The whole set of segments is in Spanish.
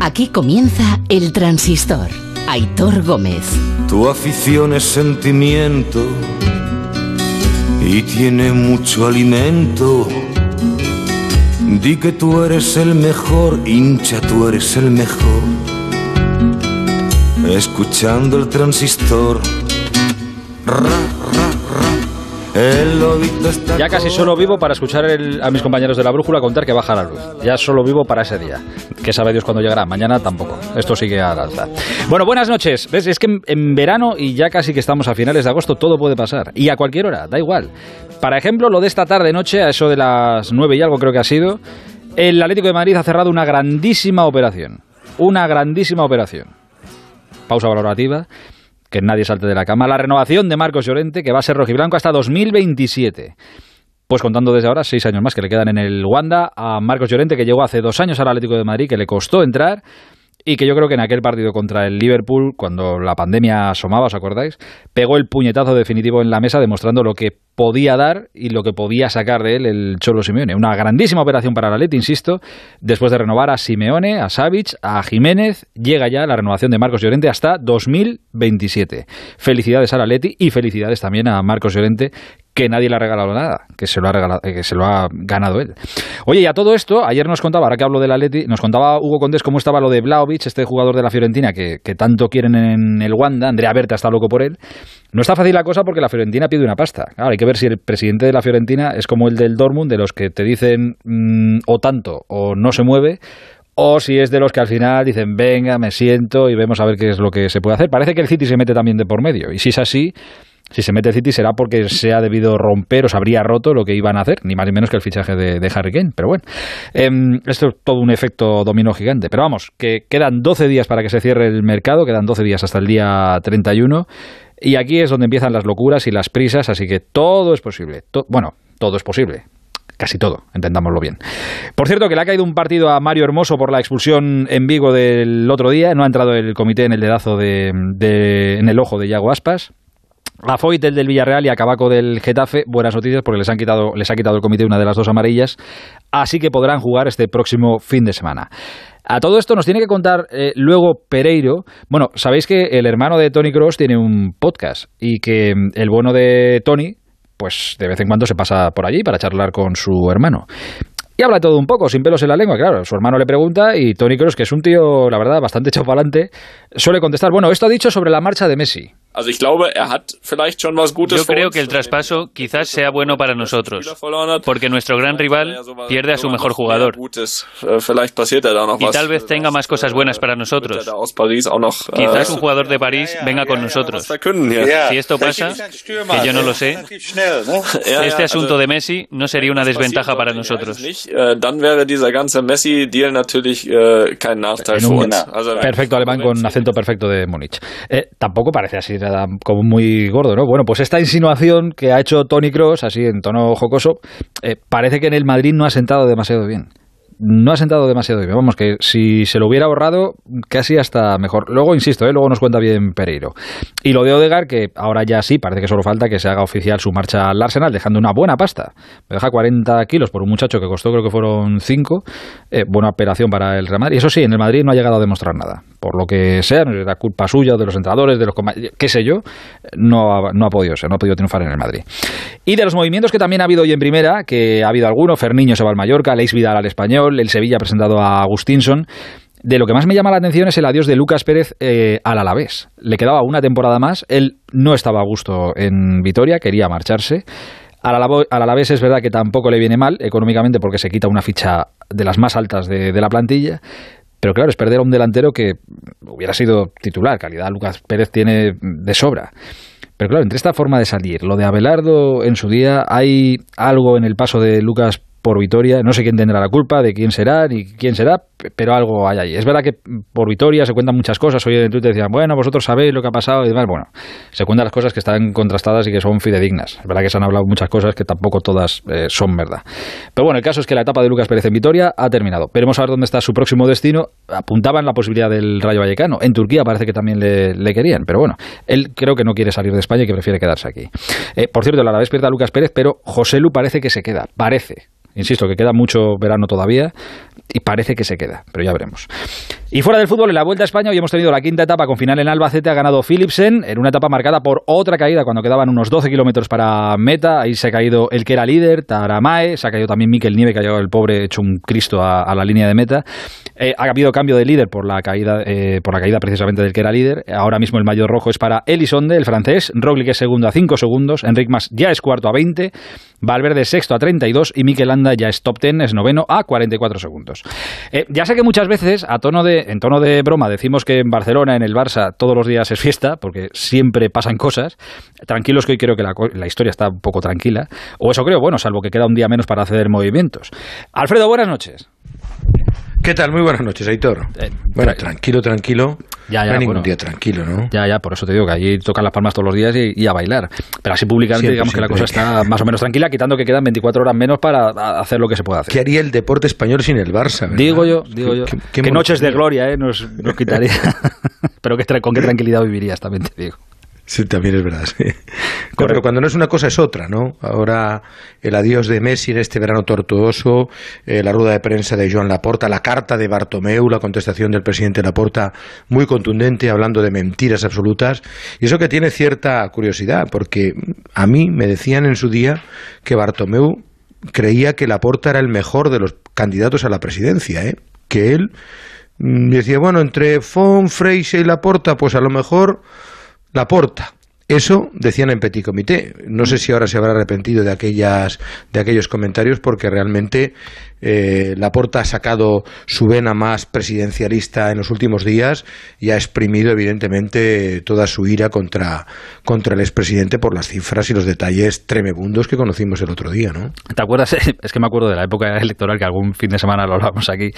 Aquí comienza El Transistor. Aitor Gómez. Tu afición es sentimiento y tiene mucho alimento. Di que tú eres el mejor, hincha, tú eres el mejor. Escuchando el transistor. Ya casi solo vivo para escuchar a mis compañeros de la brújula contar que baja la luz. Ya solo vivo para ese día. Que sabe Dios cuándo llegará. Mañana tampoco. Esto sigue al alza. Bueno, buenas noches. ¿Ves? Es que en, verano y ya casi que estamos a finales de agosto todo puede pasar. Y a cualquier hora, da igual. Para ejemplo, lo de esta tarde noche, a eso de las nueve y algo creo que ha sido, el Atlético de Madrid ha cerrado una grandísima operación. Una grandísima operación. Pausa valorativa que nadie salte de la cama, la renovación de Marcos Llorente, que va a ser rojiblanco hasta 2027. Pues contando desde ahora, seis años más que le quedan en el Wanda a Marcos Llorente, que llegó hace dos años al Atlético de Madrid, que le costó entrar y que yo creo que en aquel partido contra el Liverpool, cuando la pandemia asomaba, ¿os acordáis? Pegó el puñetazo definitivo en la mesa demostrando lo que podía dar y lo que podía sacar de él el Cholo Simeone. Una grandísima operación para la Leti, insisto, después de renovar a Simeone, a Savic, a Jiménez, llega ya la renovación de Marcos Llorente hasta 2027. Felicidades a la Leti y felicidades también a Marcos Llorente, que nadie le ha regalado nada, que se lo ha, regalado, que se lo ha ganado él. Oye, y a todo esto, ayer nos contaba, ahora que hablo de la Leti, nos contaba Hugo Condés cómo estaba lo de Blaovic, este jugador de la Fiorentina que, que tanto quieren en el Wanda, Andrea Berta está loco por él. No está fácil la cosa porque la Fiorentina pide una pasta. Claro, hay que ver si el presidente de la Fiorentina es como el del Dortmund, de los que te dicen mm, o tanto o no se mueve, o si es de los que al final dicen, venga, me siento y vemos a ver qué es lo que se puede hacer. Parece que el City se mete también de por medio. Y si es así, si se mete el City será porque se ha debido romper o se habría roto lo que iban a hacer, ni más ni menos que el fichaje de, Harry Kane. Pero bueno, em, esto es todo un efecto dominó gigante. Pero vamos, que quedan 12 días para que se cierre el mercado, quedan 12 días hasta el día 31. Y aquí es donde empiezan las locuras y las prisas, así que todo es posible. bueno, todo es posible casi todo, entendámoslo bien. Por cierto, que le ha caído un partido a Mario Hermoso por la expulsión en Vigo del otro día. No ha entrado el comité en el dedazo de, en el ojo de Yago Aspas. A Foyt, el del Villarreal, y a Cabaco del Getafe, buenas noticias porque les, han quitado, les ha quitado el comité una de las dos amarillas, así que podrán jugar este próximo fin de semana. A todo esto nos tiene que contar eh, luego Pereiro. Bueno, sabéis que el hermano de Tony Cross tiene un podcast y que mm, el bueno de Tony, pues de vez en cuando se pasa por allí para charlar con su hermano. Y habla todo un poco, sin pelos en la lengua, claro. Su hermano le pregunta y Tony Cross, que es un tío, la verdad, bastante echado para adelante, suele contestar, bueno, esto ha dicho sobre la marcha de Messi. Yo creo que el traspaso quizás sea bueno para nosotros, porque nuestro gran rival pierde a su mejor jugador. Äh, y tal vez tenga más cosas buenas para nosotros. Äh, quizás un jugador de París venga con nosotros. Si esto pasa, que yo no lo sé, este asunto de Messi no sería una desventaja para nosotros. Äh, perfecto alemán con acento perfecto de Múnich. Eh, tampoco parece así como muy gordo, ¿no? Bueno, pues esta insinuación que ha hecho Tony Cross, así en tono jocoso, eh, parece que en el Madrid no ha sentado demasiado bien no ha sentado demasiado bien. Vamos, que si se lo hubiera ahorrado, casi hasta mejor. Luego, insisto, ¿eh? luego nos cuenta bien Pereiro. Y lo de Odegar, que ahora ya sí, parece que solo falta que se haga oficial su marcha al Arsenal, dejando una buena pasta. Me deja 40 kilos por un muchacho que costó, creo que fueron 5. Eh, buena operación para el Real Madrid. Eso sí, en el Madrid no ha llegado a demostrar nada. Por lo que sea, no era culpa suya, de los entrenadores, de los qué sé yo, no ha, no ha podido ser, no ha podido triunfar en el Madrid. Y de los movimientos que también ha habido hoy en primera, que ha habido alguno, Ferniño se va al Mallorca, Leis Vidal al Español, el Sevilla ha presentado a Agustinson. De lo que más me llama la atención es el adiós de Lucas Pérez eh, al Alavés. Le quedaba una temporada más, él no estaba a gusto en Vitoria, quería marcharse. Al, Alavés es verdad que tampoco le viene mal económicamente porque se quita una ficha de las más altas de, de la plantilla, pero claro, es perder a un delantero que hubiera sido titular. Calidad Lucas Pérez tiene de sobra. Pero claro, entre esta forma de salir, lo de Abelardo en su día, hay algo en el paso de Lucas por Vitoria. No sé quién tendrá la culpa, de quién será, ni quién será, pero algo hay ahí. Es verdad que por Vitoria se cuentan muchas cosas. Hoy en Twitter decían, bueno, vosotros sabéis lo que ha pasado y demás. Bueno, se cuentan las cosas que están contrastadas y que son fidedignas. Es verdad que se han hablado muchas cosas que tampoco todas eh, son verdad. Pero bueno, el caso es que la etapa de Lucas Pérez en Vitoria ha terminado. Veremos a ver dónde está su próximo destino. Apuntaban la posibilidad del Rayo Vallecano. En Turquía parece que también le, querían, pero bueno, él creo que no quiere salir de España y que prefiere quedarse aquí. Eh, por cierto, la vez pierde a Lucas Pérez, pero José Lu parece que se queda. Parece. Insisto que queda mucho verano todavía y parece que se queda, pero ya veremos. Y fuera del fútbol, en la Vuelta a España hoy hemos tenido la quinta etapa con final en Albacete, ha ganado Philipsen, en una etapa marcada por otra caída cuando quedaban unos 12 kilómetros para meta, ahí se ha caído el que era líder, Taramae, se ha caído también Mikel Nieve, que ha llegado el pobre hecho un Cristo a, la línea de meta. Eh, ha habido cambio de líder por la caída eh, por la caída precisamente del que era líder. Ahora mismo el mayor rojo es para Elisonde, el francés, Roglic es segundo a 5 segundos, Enric Mas ya es cuarto a 20, Valverde sexto a 32 y Mikel Landa ya es top 10, es noveno a 44 segundos. Eh, ya sé que muchas veces a tono de en tono de broma decimos que en Barcelona, en el Barça, todos los días es fiesta, porque siempre pasan cosas. Tranquilos que hoy creo que la, historia está un poco tranquila. O eso creo, bueno, salvo que queda un día menos para hacer movimientos. Alfredo, buenas noches. ¿Qué tal? Muy buenas noches, Aitor. Eh, bueno, tranquilo, tranquilo. Ya, ya, no hay ningún día tranquilo, ¿no? Ya, ya, por eso te digo que allí tocan las palmas todos los días y, a bailar. Pero así públicamente digamos que la cosa está más o menos tranquila, quitando que quedan 24 horas menos para hacer lo que se puede hacer. ¿Qué haría el deporte español sin el Barça? Digo yo, digo yo. ¿Qué, noches de gloria eh, nos, nos quitaría. Pero que, con qué tranquilidad vivirías, también te digo. Sí, también es verdad. cuando no es una cosa es otra, ¿no? Ahora el adiós de Messi en este verano tortuoso, eh, la rueda de prensa de Joan Laporta, la carta de Bartomeu, la contestación del presidente Laporta muy contundente, hablando de mentiras absolutas. Y eso que tiene cierta curiosidad, porque a mí me decían en su día que Bartomeu creía que Laporta era el mejor de los candidatos a la presidencia, ¿eh? Que él mm, decía, bueno, entre Fon, Freixe y Laporta, pues a lo mejor la porta. Eso decían en Petit Comité. No sé si ahora se habrá arrepentido de aquellas de aquellos comentarios porque realmente eh, Laporta ha sacado su vena más presidencialista en los últimos días y ha exprimido evidentemente toda su ira contra, contra el expresidente por las cifras y los detalles tremebundos que conocimos el otro día, ¿no? ¿Te acuerdas? Es que me acuerdo de la época electoral que algún fin de semana lo hablamos aquí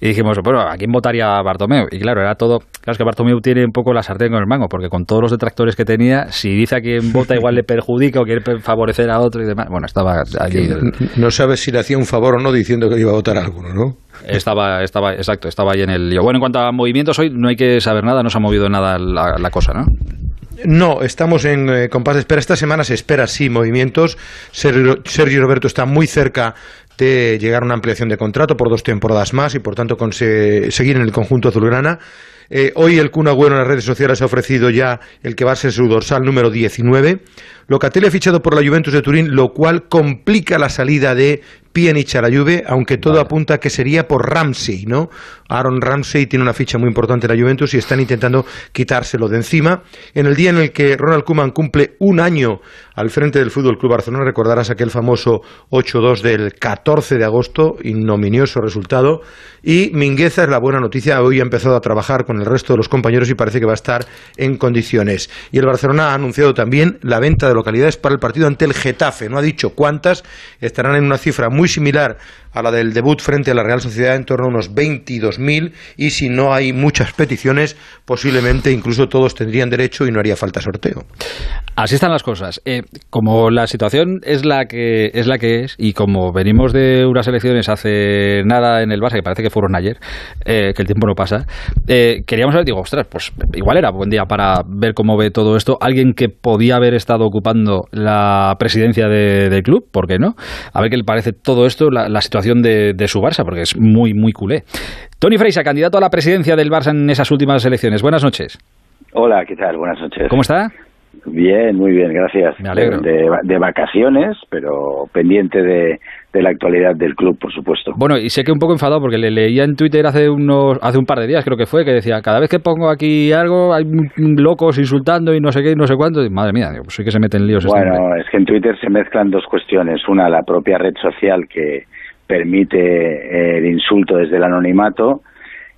y dijimos, bueno, ¿a quién votaría Bartomeu? Y claro, era todo, claro, es que Bartomeu tiene un poco la sartén con el mango porque con todos los detractores que tenía, si dice a quien vota igual le perjudica o quiere favorecer a otro y demás, bueno, estaba allí. No sabes si le hacía un favor o no diciendo que iba a votar alguno, ¿no? Estaba, estaba, exacto, estaba ahí en el lío. Bueno, en cuanto a movimientos, hoy no hay que saber nada, no se ha movido nada la, cosa, ¿no? No, estamos en eh, compás de espera. Esta semana se espera, sí, movimientos. Sergio, Sergio, Roberto está muy cerca de llegar a una ampliación de contrato por dos temporadas más y, por tanto, seguir en el conjunto azulgrana. Eh, hoy el Kun Agüero en las redes sociales ha ofrecido ya el que va a ser su dorsal número 19. Locatelli ha fichado por la Juventus de Turín, lo cual complica la salida de Pjanic a la Juve, aunque todo apunta que sería por Ramsey, ¿no? Aaron Ramsey tiene una ficha muy importante en la Juventus y están intentando quitárselo de encima. En el día en el que Ronald Koeman cumple un año al frente del Fútbol Club Barcelona, recordarás aquel famoso 8-2 del 14 de agosto, ignominioso resultado. Y Mingueza es la buena noticia, hoy ha empezado a trabajar con el resto de los compañeros y parece que va a estar en condiciones. Y el Barcelona ha anunciado también la venta de localidades para el partido ante el Getafe. No ha dicho cuántas, estarán en una cifra muy similar a la del debut frente a la Real Sociedad en torno a unos 22.000 y si no hay muchas peticiones, posiblemente incluso todos tendrían derecho y no haría falta sorteo. Así están las cosas. Eh, como la situación es la que es la que es y como venimos de unas elecciones hace nada en el Barça, que parece que fueron ayer, eh, que el tiempo no pasa, eh, queríamos saber, digo, ostras, pues igual era buen día para ver cómo ve todo esto. Alguien que podía haber estado ocupando la presidencia del club, ¿por qué no? A ver qué le parece todo esto, la, situación de, de, su Barça, porque es muy, muy culé. Tony Freisa, candidato a la presidencia del Barça en esas últimas elecciones. Buenas noches. Hola, ¿qué tal? Buenas noches. ¿Cómo está? Bien, muy bien, gracias. Me alegro. De, vacaciones, pero pendiente de, la actualidad del club, por supuesto. Bueno, y sé que un poco enfadado porque le leía en Twitter hace unos hace un par de días, creo que fue, que decía, cada vez que pongo aquí algo hay locos insultando y no sé qué y no sé cuánto. madre mía, pues sí que se meten líos. Este bueno, es que en Twitter se mezclan dos cuestiones. Una, la propia red social que permite eh, el insulto desde el anonimato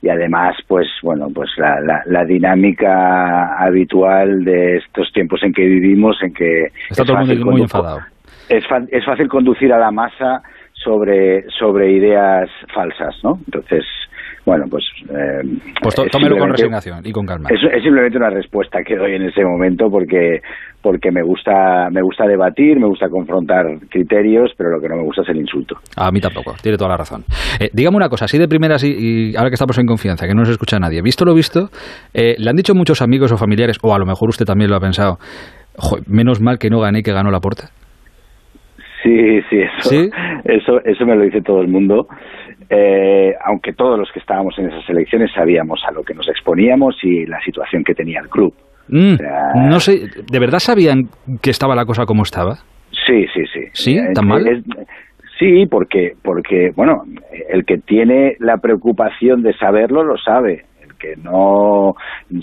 y además pues bueno pues la, la, dinámica habitual de estos tiempos en que vivimos en que está todo el mundo muy enfadado. es, es fácil conducir a la masa sobre sobre ideas falsas no entonces bueno, pues... Eh, pues tómelo con resignación y con calma. Es, simplemente una respuesta que doy en ese momento porque porque me gusta me gusta debatir, me gusta confrontar criterios, pero lo que no me gusta es el insulto. A mí tampoco, tiene toda la razón. Eh, dígame una cosa, así de primera, y, ahora que estamos en confianza, que no nos escucha nadie, visto lo visto, eh, le han dicho muchos amigos o familiares, o a lo mejor usted también lo ha pensado, menos mal que no gané que ganó la puerta. Sí, sí, eso, eso, eso me lo dice todo el mundo. Eh, aunque todos los que estábamos en esas elecciones sabíamos a lo que nos exponíamos y la situación que tenía el club. Mm, no sé, ¿de verdad sabían que estaba la cosa como estaba? Sí, sí, sí. ¿Sí? ¿Tan eh, mal? sí, porque, porque, bueno, el que tiene la preocupación de saberlo lo sabe que no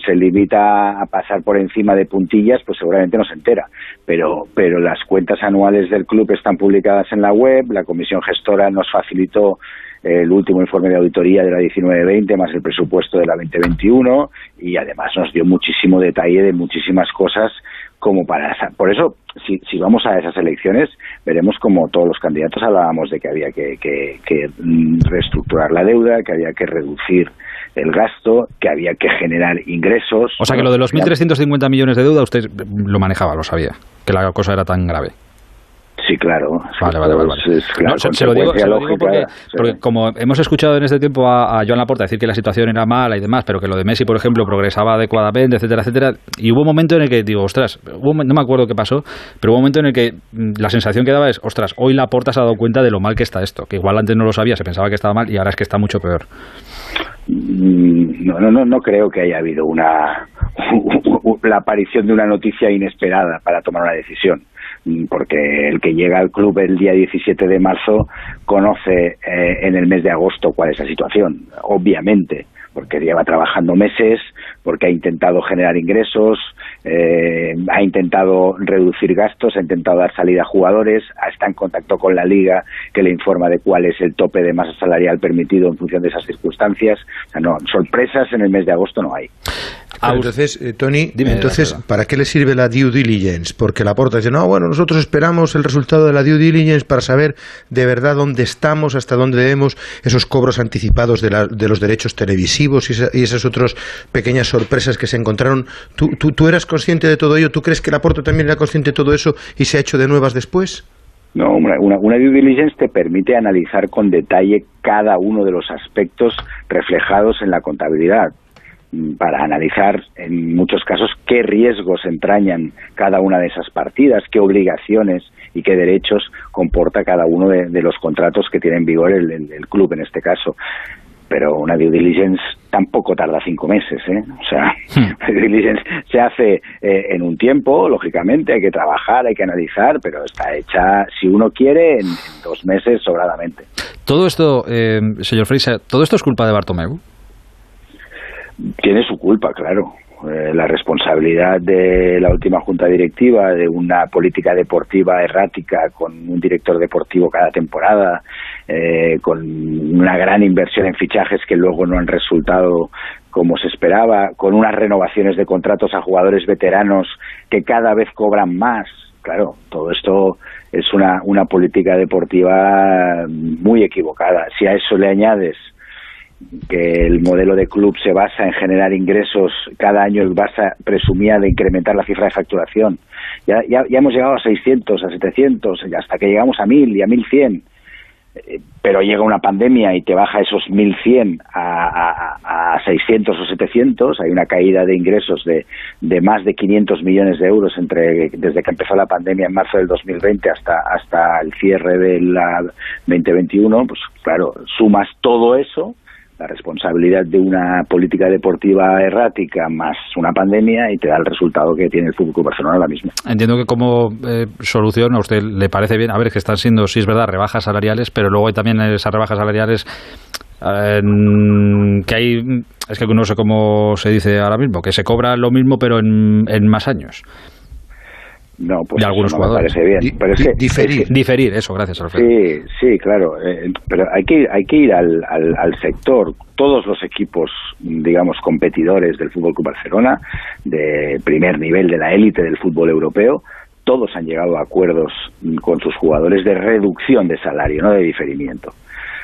se limita a pasar por encima de puntillas, pues seguramente no se entera. Pero, pero las cuentas anuales del club están publicadas en la web, la comisión gestora nos facilitó el último informe de auditoría de la 19-20 más el presupuesto de la 2021 y además nos dio muchísimo detalle de muchísimas cosas como para por eso si, si vamos a esas elecciones veremos como todos los candidatos hablábamos de que había que, que mm, reestructurar la deuda que había que reducir el gasto, que había que generar ingresos. O sea que lo de los 1.350 millones de deuda usted lo manejaba, lo sabía, que la cosa era tan grave. Sí, claro. Vale, vale, vale. se, lo digo, porque, como hemos escuchado en este tiempo a, a Joan Laporta decir que la situación era mala y demás, pero que lo de Messi, por ejemplo, progresaba adecuadamente, etcétera, etcétera, y hubo un momento en el que digo, ostras, no me acuerdo qué pasó, pero hubo un momento en el que mm, la sensación que daba es, ostras, hoy Laporta se ha dado cuenta de lo mal que está esto, que igual antes no lo sabía, se pensaba que estaba mal y ahora es que está mucho peor. Mm, no, no, no, no creo que haya habido una la aparición de una noticia inesperada para tomar una decisión porque el que llega al club el día 17 de marzo conoce eh, en el mes de agosto cuál es la situación, obviamente porque lleva trabajando meses, porque ha intentado generar ingresos, eh, ha intentado reducir gastos, ha intentado dar salida a jugadores, está en contacto con la liga que le informa de cuál es el tope de masa salarial permitido en función de esas circunstancias. O sea, no, sorpresas en el mes de agosto no hay. Entonces, eh, Tony, entonces, ¿para qué le sirve la due diligence? Porque la porta dice, no, bueno, nosotros esperamos el resultado de la due diligence para saber de verdad dónde estamos, hasta dónde debemos esos cobros anticipados de, de los derechos televisivos y, esas otras pequeñas sorpresas que se encontraron. ¿Tú, tú, tú eras consciente de todo ello? ¿Tú crees que Laporto también era consciente de todo eso y se ha hecho de nuevas después? No, una, una, due diligence te permite analizar con detalle cada uno de los aspectos reflejados en la contabilidad para analizar en muchos casos qué riesgos entrañan cada una de esas partidas, qué obligaciones y qué derechos comporta cada uno de, los contratos que tiene en vigor el, el, club en este caso pero una due diligence tampoco tarda cinco meses, ¿eh? O sea, hmm. la due diligence se hace eh, en un tiempo, lógicamente, hay que trabajar, hay que analizar, pero está hecha, si uno quiere, en, dos meses sobradamente. Todo esto, eh, señor Freisa, ¿todo esto es culpa de Bartomeu? Tiene su culpa, claro. Eh, la responsabilidad de la última junta directiva de una política deportiva errática con un director deportivo cada temporada, eh, con una gran inversión en fichajes que luego no han resultado como se esperaba, con unas renovaciones de contratos a jugadores veteranos que cada vez cobran más. Claro, todo esto es una, una política deportiva muy equivocada. Si a eso le añades que el modelo de club se basa en generar ingresos, cada año el Barça presumía de incrementar la cifra de facturación. Ya, ya, ya hemos llegado a 600, a 700, hasta que llegamos a 1000 y a 1100. Eh, pero llega una pandemia y te baja esos 1100 a, a, a 600 o 700, hay una caída de ingresos de, de más de 500 millones de euros entre desde que empezó la pandemia en marzo del 2020 hasta hasta el cierre del 2021, pues claro, sumas todo eso la responsabilidad de una política deportiva errática más una pandemia y te da el resultado que tiene el Fútbol Barcelona ahora mismo. Entiendo que como eh, solución a usted le parece bien, a ver, que están siendo, sí es verdad, rebajas salariales, pero luego hay también esas rebajas salariales que hay, es que no sé cómo se dice ahora mismo, que se cobra lo mismo pero en, en más años. No, pues de algunos jugadores. parece bien. Pero es diferir. diferir, eso, gracias, Alfredo. Sí, sí, claro. Eh, pero hay que, hay que ir al, al, sector. Todos los equipos, digamos, competidores del Fútbol Club Barcelona, de primer nivel de la élite del fútbol europeo, todos han llegado a acuerdos con sus jugadores de reducción de salario, no de diferimiento.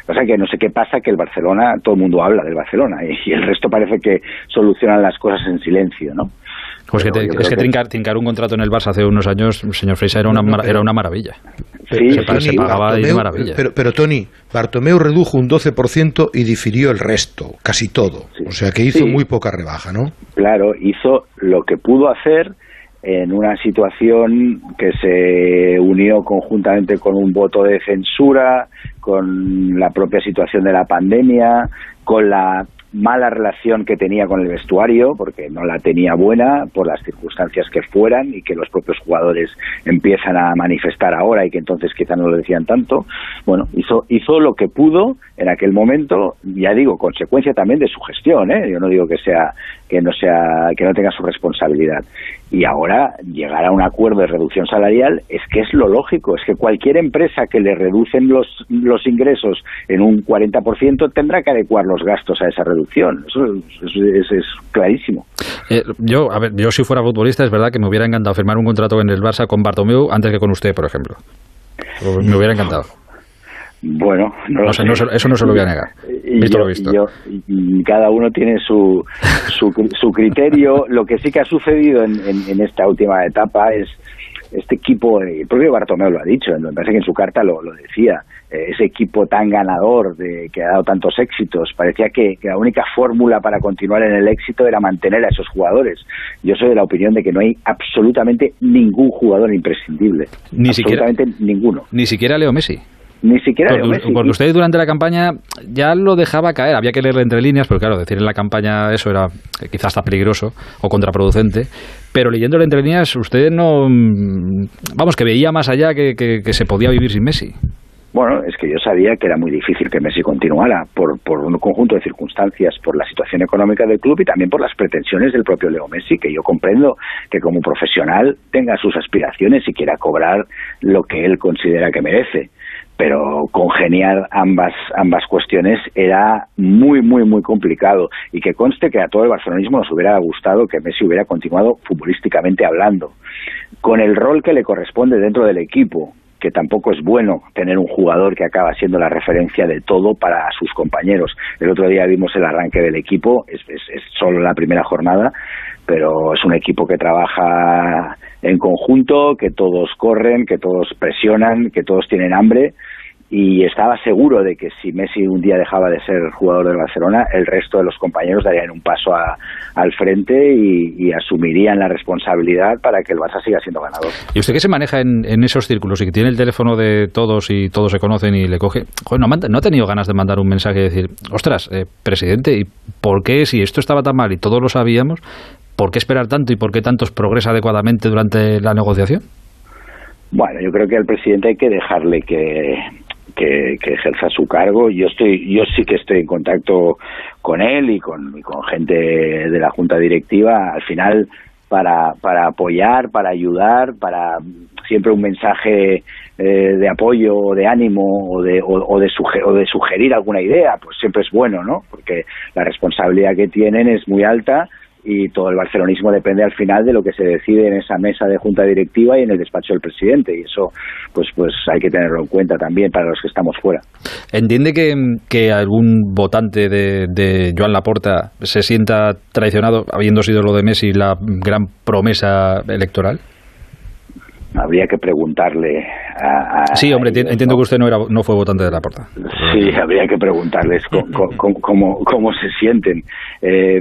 O sea que no sé qué pasa, que el Barcelona, todo el mundo habla del Barcelona y el resto parece que solucionan las cosas en silencio, ¿no? Pues que es que, Trincar, un contrato en el Barça hace unos años, señor Freisa, era una, era una maravilla. Sí, se, pagaba de maravilla. Pero, pero Tony, Bartomeu redujo un 12% y difirió el resto, casi todo. O sea que hizo muy poca rebaja, ¿no? Claro, hizo lo que pudo hacer en una situación que se unió conjuntamente con un voto de censura, con la propia situación de la pandemia, con la mala relación que tenía con el vestuario, porque no la tenía buena por las circunstancias que fueran y que los propios jugadores empiezan a manifestar ahora y que entonces quizá no lo decían tanto. Bueno, hizo, hizo lo que pudo en aquel momento, ya digo, consecuencia también de su gestión, ¿eh? yo no digo que sea que no sea que no tenga su responsabilidad y ahora llegar a un acuerdo de reducción salarial es que es lo lógico, es que cualquier empresa que le reducen los, los ingresos en un 40% tendrá que adecuar los gastos a esa reducción. Eso es, clarísimo. Eh, yo, a ver, yo si fuera futbolista es verdad que me hubiera encantado firmar un contrato en el Barça con Bartomeu antes que con usted, por ejemplo. Me hubiera encantado. Bueno, no, sé, eso no se lo voy a negar. Visto lo visto. cada uno tiene su, su, su, criterio. Lo que sí que ha sucedido en, en, esta última etapa es este equipo, el propio Bartomeu lo ha dicho, me parece que en su carta lo, lo decía, eh, ese equipo tan ganador de, que ha dado tantos éxitos, parecía que, la única fórmula para continuar en el éxito era mantener a esos jugadores. Yo soy de la opinión de que no hay absolutamente ningún jugador imprescindible. Ni absolutamente ninguno. Ni siquiera Leo Messi. Ni siquiera porque, porque usted durante la campaña ya lo dejaba caer, había que leerle entre líneas, pero claro, decir en la campaña eso era quizás hasta peligroso o contraproducente, pero leyéndole entre líneas usted no, mm, vamos, que veía más allá que, que, se podía vivir sin Messi. Bueno, es que yo sabía que era muy difícil que Messi continuara por, por, un conjunto de circunstancias, por la situación económica del club y también por las pretensiones del propio Leo Messi, que yo comprendo que como profesional tenga sus aspiraciones y quiera cobrar lo que él considera que merece pero congeniar ambas ambas cuestiones era muy muy muy complicado y que conste que a todo el barcelonismo nos hubiera gustado que Messi hubiera continuado futbolísticamente hablando con el rol que le corresponde dentro del equipo que tampoco es bueno tener un jugador que acaba siendo la referencia de todo para sus compañeros. El otro día vimos el arranque del equipo, es, es, es solo la primera jornada, pero es un equipo que trabaja en conjunto, que todos corren, que todos presionan, que todos tienen hambre y estaba seguro de que si Messi un día dejaba de ser jugador del Barcelona, el resto de los compañeros darían un paso al frente y, asumirían la responsabilidad para que el Barça siga siendo ganador. ¿Y usted que se maneja en, esos círculos y que tiene el teléfono de todos y todos se conocen y le coge, no, ha tenido ganas de mandar un mensaje y decir, ostras, eh, presidente, ¿y por qué si esto estaba tan mal y todos lo sabíamos, por qué esperar tanto y por qué tantos progresa adecuadamente durante la negociación? Bueno, yo creo que al presidente hay que dejarle que, que, ejerza su cargo. Yo estoy, yo sí que estoy en contacto con él y con, gente de la junta directiva. Al final, para, para apoyar, para ayudar, para siempre un mensaje eh, de apoyo o de ánimo o de, o, de o de sugerir alguna idea, pues siempre es bueno, ¿no? Porque la responsabilidad que tienen es muy alta y todo el barcelonismo depende al final de lo que se decide en esa mesa de junta directiva y en el despacho del presidente y eso pues pues hay que tenerlo en cuenta también para los que estamos fuera. ¿Entiende que, algún votante de, de Joan Laporta se sienta traicionado habiendo sido lo de Messi la gran promesa electoral? habría que preguntarle a, sí hombre entiendo que usted no era no fue votante de la porta. Sí habría que preguntarles cómo, cómo, se sienten. Eh,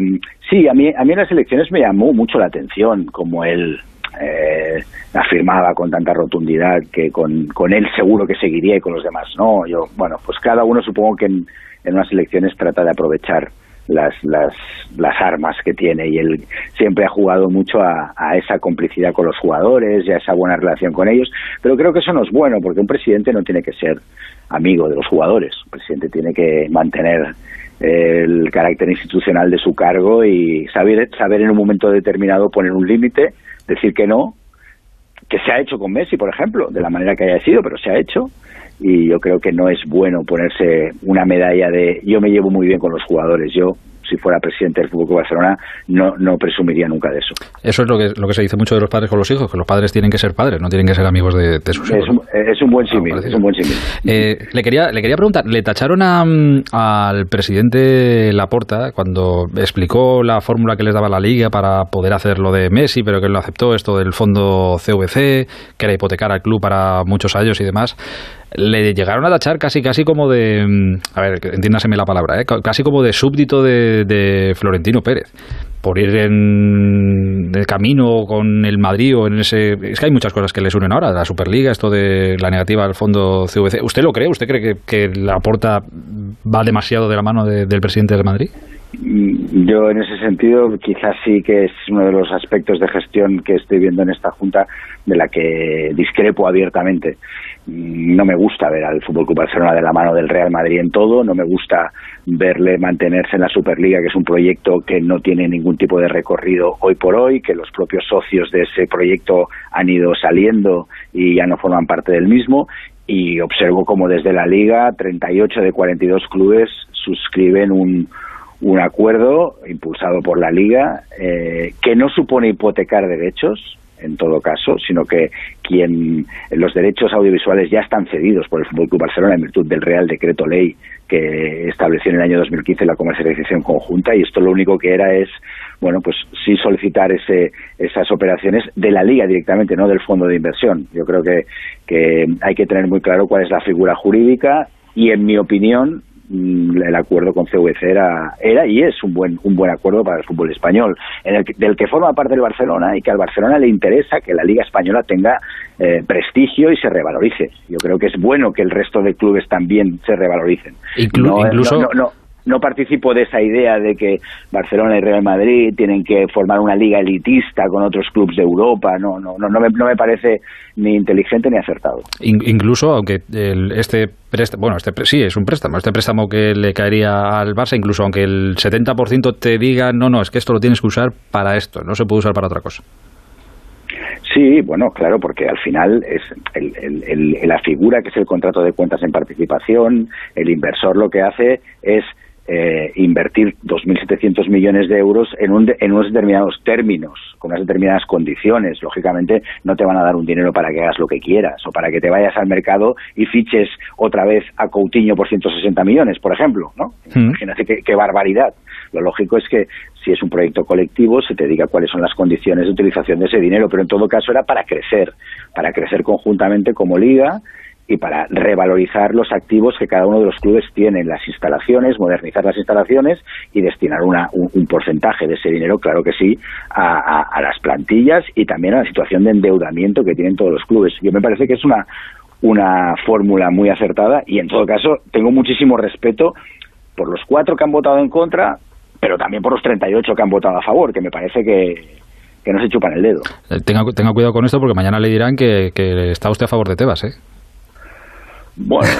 sí a mí a mí en las elecciones me llamó mucho la atención como él eh, afirmaba con tanta rotundidad que con, con él seguro que seguiría y con los demás no. Yo bueno pues cada uno supongo que en, en unas elecciones trata de aprovechar las, las, las armas que tiene y él siempre ha jugado mucho a, esa complicidad con los jugadores y a esa buena relación con ellos, pero creo que eso no es bueno porque un presidente no tiene que ser amigo de los jugadores, un presidente tiene que mantener el carácter institucional de su cargo y saber, saber en un momento determinado poner un límite, decir que no, que se ha hecho con Messi, por ejemplo, de la manera que haya sido, pero se ha hecho, y yo creo que no es bueno ponerse una medalla de yo me llevo muy bien con los jugadores, yo si fuera presidente del Fútbol de Barcelona, no, no presumiría nunca de eso. Eso es lo que, lo que se dice mucho de los padres con los hijos, que los padres tienen que ser padres, no tienen que ser amigos de, sus hijos. Es un, buen símil, es un buen símil. Eh, le, quería, le quería preguntar, le tacharon a, al presidente Laporta cuando explicó la fórmula que les daba la Liga para poder hacer lo de Messi, pero que él lo aceptó, esto del fondo CVC, que era hipotecar al club para muchos años y demás le llegaron a tachar casi casi como de a ver entiéndaseme la palabra ¿eh? casi como de súbdito de, Florentino Pérez por ir en de camino con el Madrid o en ese... Es que hay muchas cosas que les unen ahora, la Superliga, esto de la negativa al fondo CVC. ¿Usted lo cree? ¿Usted cree que, que la porta va demasiado de la mano del presidente del Madrid? Mm, yo en ese sentido quizás sí que es uno de los aspectos de gestión que estoy viendo en esta junta de la que discrepo abiertamente. No me gusta ver al Fútbol Club Barcelona de la mano del Real Madrid en todo, no me gusta verle mantenerse en la Superliga, que es un proyecto que no tiene ningún tipo de recorrido hoy por hoy, que los propios socios de ese proyecto han ido saliendo y ya no forman parte del mismo. Y observo como desde la liga 38 de 42 clubes suscriben un un acuerdo impulsado por la Liga eh, que no supone hipotecar derechos, en todo caso, sino que quien los derechos audiovisuales ya están cedidos por el Fútbol Club Barcelona en virtud del Real Decreto Ley que estableció en el año 2015 la comercialización conjunta y esto lo único que era es bueno pues sí solicitar ese, esas operaciones de la liga directamente no del fondo de inversión. Yo creo que, que hay que tener muy claro cuál es la figura jurídica y en mi opinión el acuerdo con CVC era, era y es un buen, un buen acuerdo para el fútbol español, en el del que forma parte el Barcelona y que al Barcelona le interesa que la Liga Española tenga eh, prestigio y se revalorice. Yo creo que es bueno que el resto de clubes también se revaloricen. incluso no participo de esa idea de que Barcelona y Real Madrid tienen que formar una liga elitista con otros clubes de Europa. No, no, no, no, me, no me parece ni inteligente ni acertado. incluso, aunque este préstamo, bueno, este sí es un préstamo, este préstamo que le caería al Barça, incluso aunque el 70% te diga, no, no, es que esto lo tienes que usar para esto, no se puede usar para otra cosa. Sí, bueno, claro, porque al final es la figura que es el contrato de cuentas en participación, el inversor lo que hace es eh, invertir 2.700 millones de euros en, un, en unos determinados términos, con unas determinadas condiciones. Lógicamente, no te van a dar un dinero para que hagas lo que quieras o para que te vayas al mercado y fiches otra vez a Coutinho por 160 millones, por ejemplo. ¿no? Mm. Imagínate qué, barbaridad. Lo lógico es que si es un proyecto colectivo, se te diga cuáles son las condiciones de utilización de ese dinero, pero en todo caso era para crecer, para crecer conjuntamente como liga y para revalorizar los activos que cada uno de los clubes tiene en las instalaciones, modernizar las instalaciones y destinar una, un, porcentaje de ese dinero, claro que sí, a, las plantillas y también a la situación de endeudamiento que tienen todos los clubes. Yo me parece que es una, una fórmula muy acertada y en todo caso tengo muchísimo respeto por los cuatro que han votado en contra, pero también por los 38 que han votado a favor, que me parece que, que no se chupan el dedo. Eh, tenga, tenga cuidado con esto porque mañana le dirán que, que está usted a favor de Tebas, ¿eh? Bueno,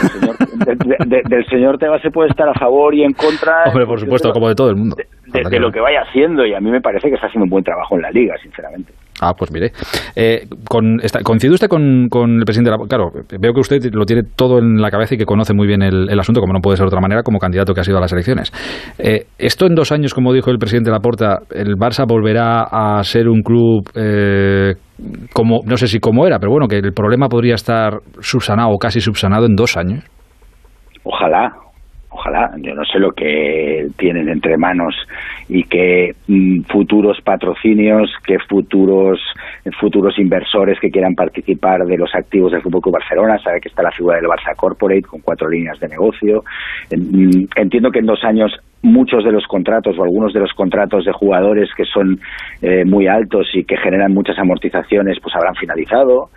del señor Tebas se puede estar a favor y en contra. Hombre, por supuesto, como de todo el mundo. De, lo que vaya haciendo, y a mí me parece que está haciendo un buen trabajo en la liga, sinceramente. Ah, pues mire. Eh, con, ¿Coincide usted con, el presidente de la... Claro, veo que usted lo tiene todo en la cabeza y que conoce muy bien el, asunto, como no puede ser de otra manera, como candidato que ha sido a las elecciones. Eh, esto en dos años, como dijo el presidente Laporta, ¿el Barça volverá a ser un club eh, como, no sé si como era, pero bueno, que el problema podría estar subsanado o casi subsanado en dos años. Ojalá, ojalá, yo no sé lo que tienen entre manos y qué mm, futuros patrocinios, qué futuros futuros inversores que quieran participar de los activos del Fútbol Club Barcelona, sabe que está la figura del Barça Corporate con cuatro líneas de negocio. Mm, entiendo que en dos años muchos de los contratos o algunos de los contratos de jugadores que son eh, muy altos y que generan muchas amortizaciones pues habrán finalizado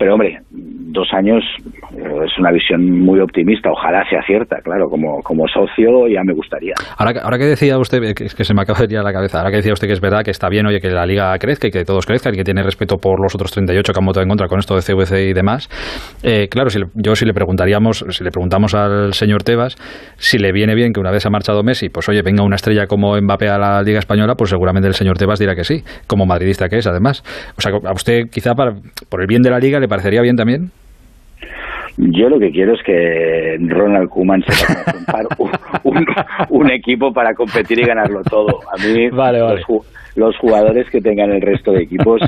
pero hombre, dos años eh, es una visión muy optimista, ojalá sea cierta, claro, como, como socio ya me gustaría. Ahora, ahora que decía usted, que, que se me acaba de ir la cabeza, ahora que decía usted que es verdad que está bien, oye, que la liga crezca y que todos crezcan y que tiene respeto por los otros 38 que han votado en contra con esto de CVC y demás, eh, claro, si yo si le preguntaríamos, si le preguntamos al señor Tebas si le viene bien que una vez ha marchado Messi, pues oye, venga una estrella como Mbappé a la liga española, pues seguramente el señor Tebas dirá que sí, como madridista que es además. O sea, a usted quizá para, por el bien de la liga le parecería bien también? Yo lo que quiero es que Ronald Koeman se a un, un, equipo para competir y ganarlo todo. A mí los jugadores que tengan el resto de equipos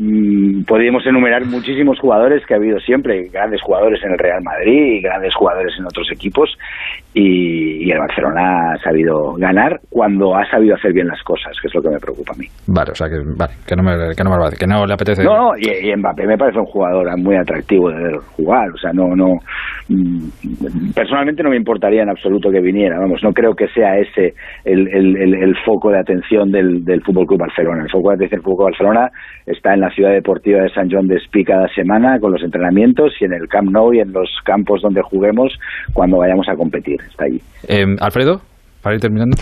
Mm, podríamos enumerar muchísimos jugadores que ha habido siempre, grandes jugadores en el Real Madrid grandes jugadores en otros equipos y, el Barcelona ha sabido ganar cuando ha sabido hacer bien las cosas, que es lo que me preocupa a mí. Vale, o sea que, vale, que, no, me, que, no, me, que no le apetece. No, no y, Mbappé me parece un jugador muy atractivo de ver jugar, o sea, no, no, mm, personalmente no me importaría en absoluto que viniera. Vamos, no creo que sea ese el, el, foco de atención del, del Fútbol Club Barcelona. El foco de atención del Fútbol Club Barcelona está en la ciudad deportiva de San John de Espí cada semana con los entrenamientos y en el Camp Nou y en los campos donde juguemos cuando vayamos a competir. Está allí. Eh, Alfredo, para ir terminando.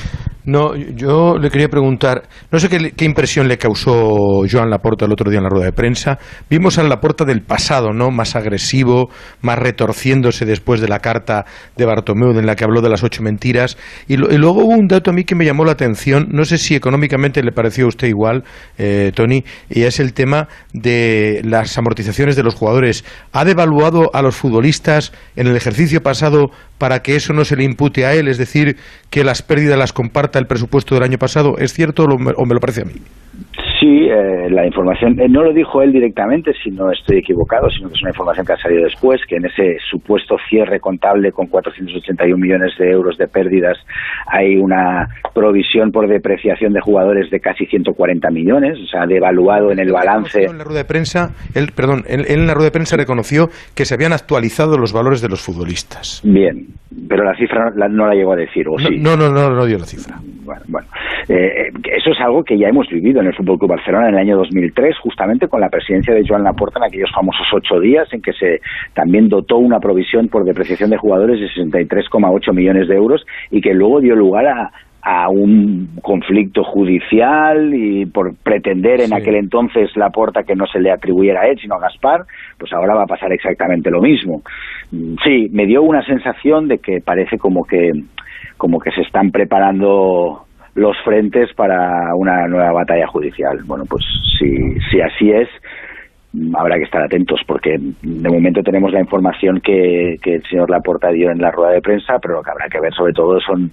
No, yo le quería preguntar, no sé qué, impresión le causó Joan Laporta el otro día en la rueda de prensa. Vimos a Laporta del pasado, ¿no? Más agresivo, más retorciéndose después de la carta de Bartomeu en la que habló de las ocho mentiras. Y, luego hubo un dato a mí que me llamó la atención, no sé si económicamente le pareció a usted igual, eh, Tony, y es el tema de las amortizaciones de los jugadores. ¿Ha devaluado a los futbolistas en el ejercicio pasado para que eso no se le impute a él? Es decir, que las pérdidas las comparta el presupuesto del año pasado. ¿Es cierto o me lo parece a mí? Sí, eh, la información, eh, no lo dijo él directamente, si no estoy equivocado, sino que es una información que ha salido después, que en ese supuesto cierre contable con 481 millones de euros de pérdidas hay una provisión por depreciación de jugadores de casi 140 millones, o sea, devaluado en el balance. En la rueda de prensa, él, perdón, él, en la rueda de prensa reconoció que se habían actualizado los valores de los futbolistas. Bien, pero la cifra no la llegó a decir, ¿o sí? No, no, no, no dio la cifra. Bueno, bueno. Eh, eso es algo que ya hemos vivido en el Fútbol Club Barcelona en el año 2003, justamente con la presidencia de Joan Laporta en aquellos famosos ocho días, en que se también dotó una provisión por depreciación de jugadores de 63,8 millones de euros y que luego dio lugar a, un conflicto judicial y por pretender en aquel entonces la porta que no se le atribuyera a él, sino a Gaspar, pues ahora va a pasar exactamente lo mismo. Sí, me dio una sensación de que parece como que como que se están preparando los frentes para una nueva batalla judicial. Bueno, pues si, si así es, habrá que estar atentos porque de momento tenemos la información que, el señor Laporta dio en la rueda de prensa, pero lo que habrá que ver sobre todo son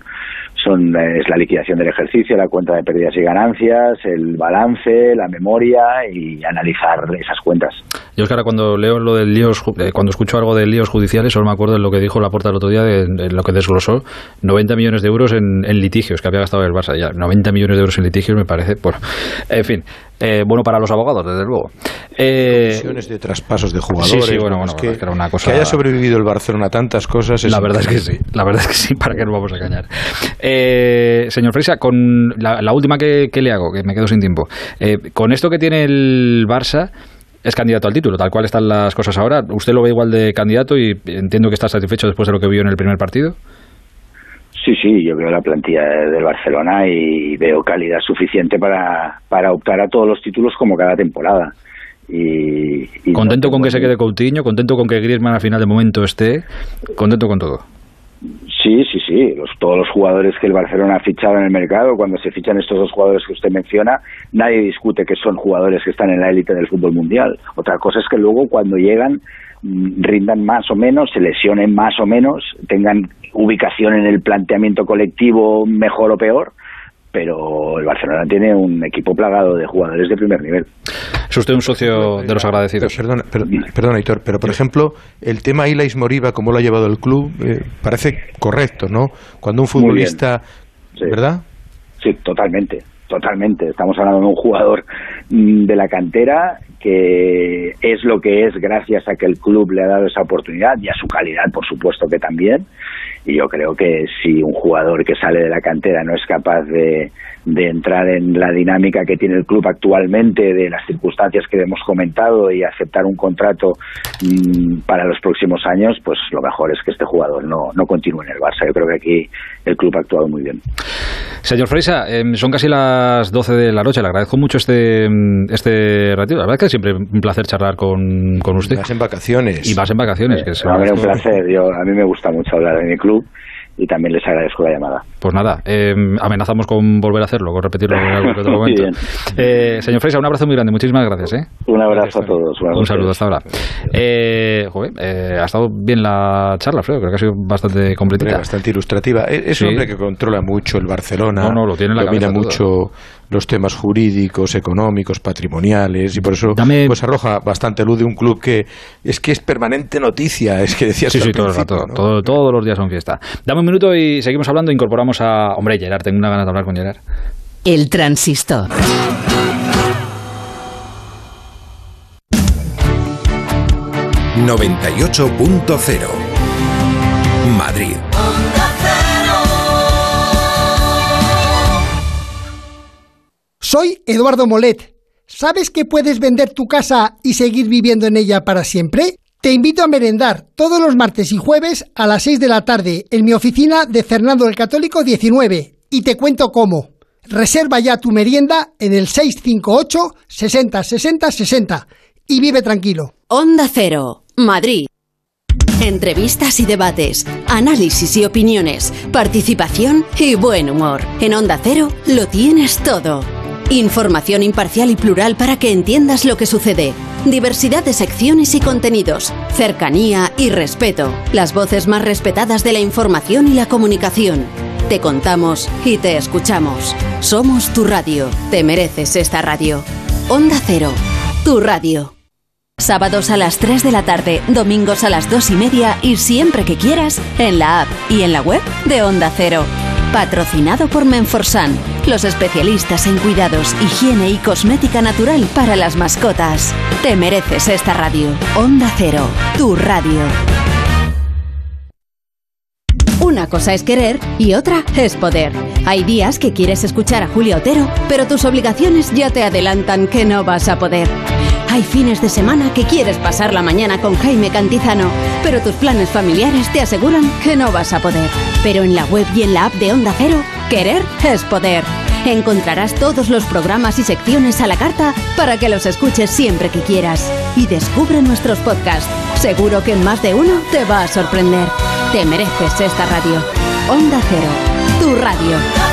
son es la liquidación del ejercicio, la cuenta de pérdidas y ganancias, el balance, la memoria y analizar esas cuentas. Yo es que ahora cuando leo lo del líos, eh, cuando escucho algo de líos judiciales, solo me acuerdo de lo que dijo la puerta el otro día, de, lo que desglosó, 90 millones de euros en, litigios que había gastado el Barça. Ya, 90 millones de euros en litigios me parece, bueno, en fin, eh, bueno para los abogados, desde luego. Eh, de traspasos de jugadores. Sí, bueno, bueno, que, era una cosa... que haya sobrevivido el Barcelona a tantas cosas. la verdad es que sí, la verdad es que sí, para que nos vamos a engañar. Eh, señor Freisa, con la, última que, le hago, que me quedo sin tiempo. Eh, con esto que tiene el Barça, es candidato al título, tal cual están las cosas ahora. ¿Usted lo ve igual de candidato y entiendo que está satisfecho después de lo que vio en el primer partido? Sí, sí, yo veo la plantilla del Barcelona y veo calidad suficiente para, para optar a todos los títulos como cada temporada. Y, contento con que se quede Coutinho, contento con que Griezmann al final de momento esté, contento con todo. Sí, sí, sí. Los, todos los jugadores que el Barcelona ha fichado en el mercado, cuando se fichan estos dos jugadores que usted menciona, nadie discute que son jugadores que están en la élite del fútbol mundial. Otra cosa es que luego cuando llegan mm, rindan más o menos, se lesionen más o menos, tengan ubicación en el planteamiento colectivo mejor o peor, pero el Barcelona tiene un equipo plagado de jugadores de primer nivel. Es usted un socio de los agradecidos. Perdón, perdón, Hitor, pero por ejemplo, el tema Ilais Moriba, como lo ha llevado el club, eh, parece correcto, ¿no? Cuando un futbolista, ¿verdad? Sí, totalmente, totalmente. Estamos hablando de un jugador mm, de la cantera que es lo que es gracias a que el club le ha dado esa oportunidad y a su calidad, por supuesto que también y yo creo que si un jugador que sale de la cantera no es capaz de, de entrar en la dinámica que tiene el club actualmente, de las circunstancias que hemos comentado y aceptar un contrato mm, para los próximos años, pues lo mejor es que este jugador no, no continúe en el Barça. Yo creo que aquí el club ha actuado muy bien. Señor Freisa, em, son casi las 12 de la noche. Le agradezco mucho este, este ratito. La verdad es que es siempre un placer charlar con, con usted. Y vas en vacaciones. Y vas en vacaciones. que a mí un placer. Yo, a mí me gusta mucho hablar de mi club y también les agradezco la llamada. Pues nada, eh, amenazamos con volver a hacerlo, con repetirlo en algún otro momento. Eh, señor Freisa, un abrazo muy grande, muchísimas gracias. ¿eh? Un abrazo a todos. Un saludo, hasta ahora. Eh, ha estado bien la charla, Alfredo, creo que ha sido bastante completita. Bastante ilustrativa. E-, es un hombre que controla mucho el Barcelona, no, no, lo tiene en la domina mucho los temas jurídicos, económicos, patrimoniales y por eso pues arroja bastante luz de un club que es que es permanente noticia, es que decía Sí, sí, todo el rato, todos los días son fiesta. Dame un minuto y seguimos hablando, incorporamos a, hombre, Gerard, tengo una ganas de hablar con Gerard. El transistor. ...98.0... Madrid. Soy Eduardo Molet. ¿Sabes que puedes vender tu casa y seguir viviendo en ella para siempre? Te invito a merendar todos los martes y jueves a las 6 de la tarde en mi oficina de Fernando el Católico 19 y te cuento cómo. Reserva ya tu merienda en el 658 60 60 60 y vive tranquilo. Onda Cero, Madrid. Entrevistas y debates, análisis y opiniones, participación y buen humor. En Onda Cero lo tienes todo. Información imparcial y plural para que entiendas lo que sucede. Diversidad de secciones y contenidos. Cercanía y respeto. Las voces más respetadas de la información y la comunicación. Te contamos y te escuchamos. Somos tu radio. Te mereces esta radio. Onda Cero. Tu radio. Sábados a las 3 de la tarde, domingos a las 2 y media y siempre que quieras en la app y en la web de Onda Cero. Patrocinado por Menforsan, los especialistas en cuidados, higiene y cosmética natural para las mascotas. Te mereces esta radio. Onda Cero, tu radio. Una cosa es querer y otra es poder. Hay días que quieres escuchar a Julio Otero, pero tus obligaciones ya te adelantan que no vas a poder. Hay fines de semana que quieres pasar la mañana con Jaime Cantizano, pero tus planes familiares te aseguran que no vas a poder. Pero en la web y en la app de Onda Cero, querer es poder. Encontrarás todos los programas y secciones a la carta para que los escuches siempre que quieras. Y descubre nuestros podcasts. Seguro que en más de uno te va a sorprender. Te mereces esta radio. Onda Cero, tu radio.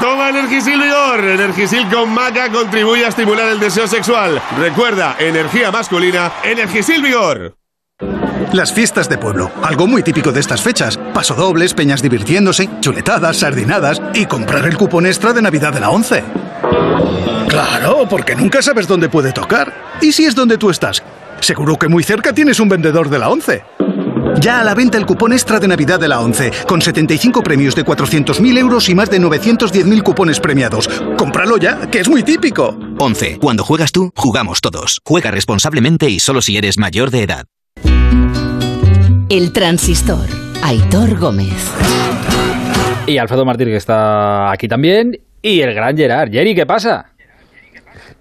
Toma Energisil Vigor. Energisil con maca contribuye a estimular el deseo sexual. Recuerda, energía masculina, Energisil Vigor. Las fiestas de pueblo, algo muy típico de estas fechas. Pasodobles, peñas divirtiéndose, chuletadas, sardinadas y comprar el cupón extra de Navidad de la 11. Claro, porque nunca sabes dónde puede tocar. ¿Y si es donde tú estás? Seguro que muy cerca tienes un vendedor de la 11. Ya a la venta el cupón extra de Navidad de la 11, con 75 premios de 400.000 euros y más de 910.000 cupones premiados. ¡Cómpralo ya, que es muy típico! 11. Cuando juegas tú, jugamos todos. Juega responsablemente y solo si eres mayor de edad. El transistor. Aitor Gómez. Y Alfredo Martín, que está aquí también. Y el gran Gerard. Jerry, ¿qué pasa?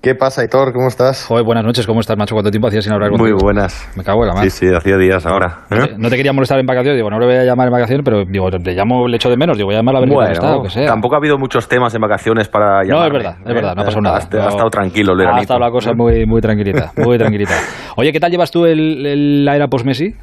¿Qué pasa, Hitor? ¿Cómo estás? Joder, buenas noches, ¿cómo estás, macho? ¿Cuánto tiempo hacía sin hablar contigo? Muy buenas. Me cago en la mano. Sí, sí, hacía días ahora. ¿Eh? No, te, quería molestar en vacaciones, digo, no le voy a llamar en vacaciones, pero digo, le llamo, le echo de menos, digo, voy a llamar a ver bueno, está, o que sea. Tampoco ha habido muchos temas en vacaciones para llamar. No, es verdad, es verdad, no ha pasado nada. Ha, ha estado tranquilo el Ha veranito. estado la cosa muy, muy tranquilita, muy tranquilita. Oye, ¿qué tal llevas tú el, el- la era post-Messi?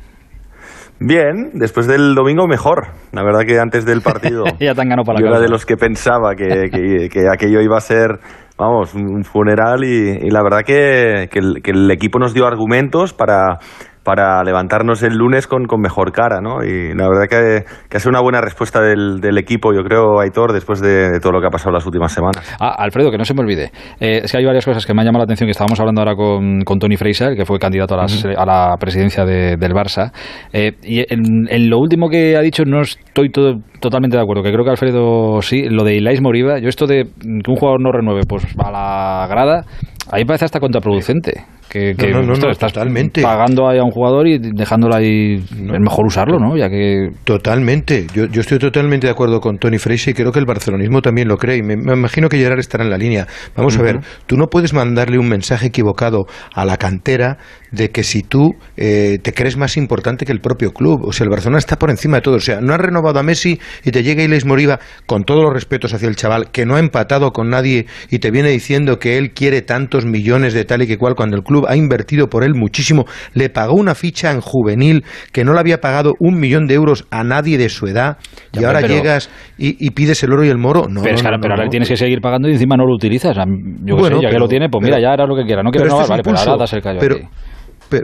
Bien, después del domingo mejor. La verdad que antes del partido ya te han ganado para la yo era de los que pensaba que, que- que aquello iba a ser, vamos, un funeral y, y la verdad que, que el, que el equipo nos dio argumentos para, para levantarnos el lunes con, con mejor cara, ¿no? Y la verdad que, que ha sido una buena respuesta del, del equipo, yo creo, Aitor, después de, de todo lo que ha pasado las últimas semanas. Ah, Alfredo, que no se me olvide. Eh, es que hay varias cosas que me han llamado la atención, que estábamos hablando ahora con, con Tony Fraser, que fue candidato a la, se- a la presidencia de- del Barça. Eh, y en, en lo último que ha dicho no estoy todo- totalmente de acuerdo, que creo que Alfredo sí, lo de Ilais Moriba, yo esto de que un jugador no renueve pues a la grada, a mí me parece hasta contraproducente. Que, que No, no, no, ostras, no, estás totalmente. pagando ahí a un jugador y dejándolo ahí, es mejor usarlo, ¿no? Ya que Totalmente. Yo, yo estoy totalmente de acuerdo con Tony Fraser y creo que el barcelonismo también lo cree. Y me, me imagino que Gerard estará en la línea. Vamos a ver, tú no puedes mandarle un mensaje equivocado a la cantera de que si tú eh, te crees más importante que el propio club. O sea, el Barcelona está por encima de todo. O sea, no has renovado a Messi y te llega Iles Moriba, con todos los respetos hacia el chaval, que no ha empatado con nadie y te viene diciendo que él quiere tantos millones de tal y que cual, cuando el club ha invertido por él muchísimo. Le pagó una ficha en juvenil que no le había pagado un millón de euros a nadie de su edad y ahora pero- llegas y, y pides el oro y el moro. No, pero, es no, que ahora- no, pero ahora no. tienes que seguir pagando y encima no lo utilizas. Yo Bueno, sé, ya que lo tiene, pues mira, ya hará lo que quiera. No quiero pero renovar, este vale, pero ahora das el callo Pero-.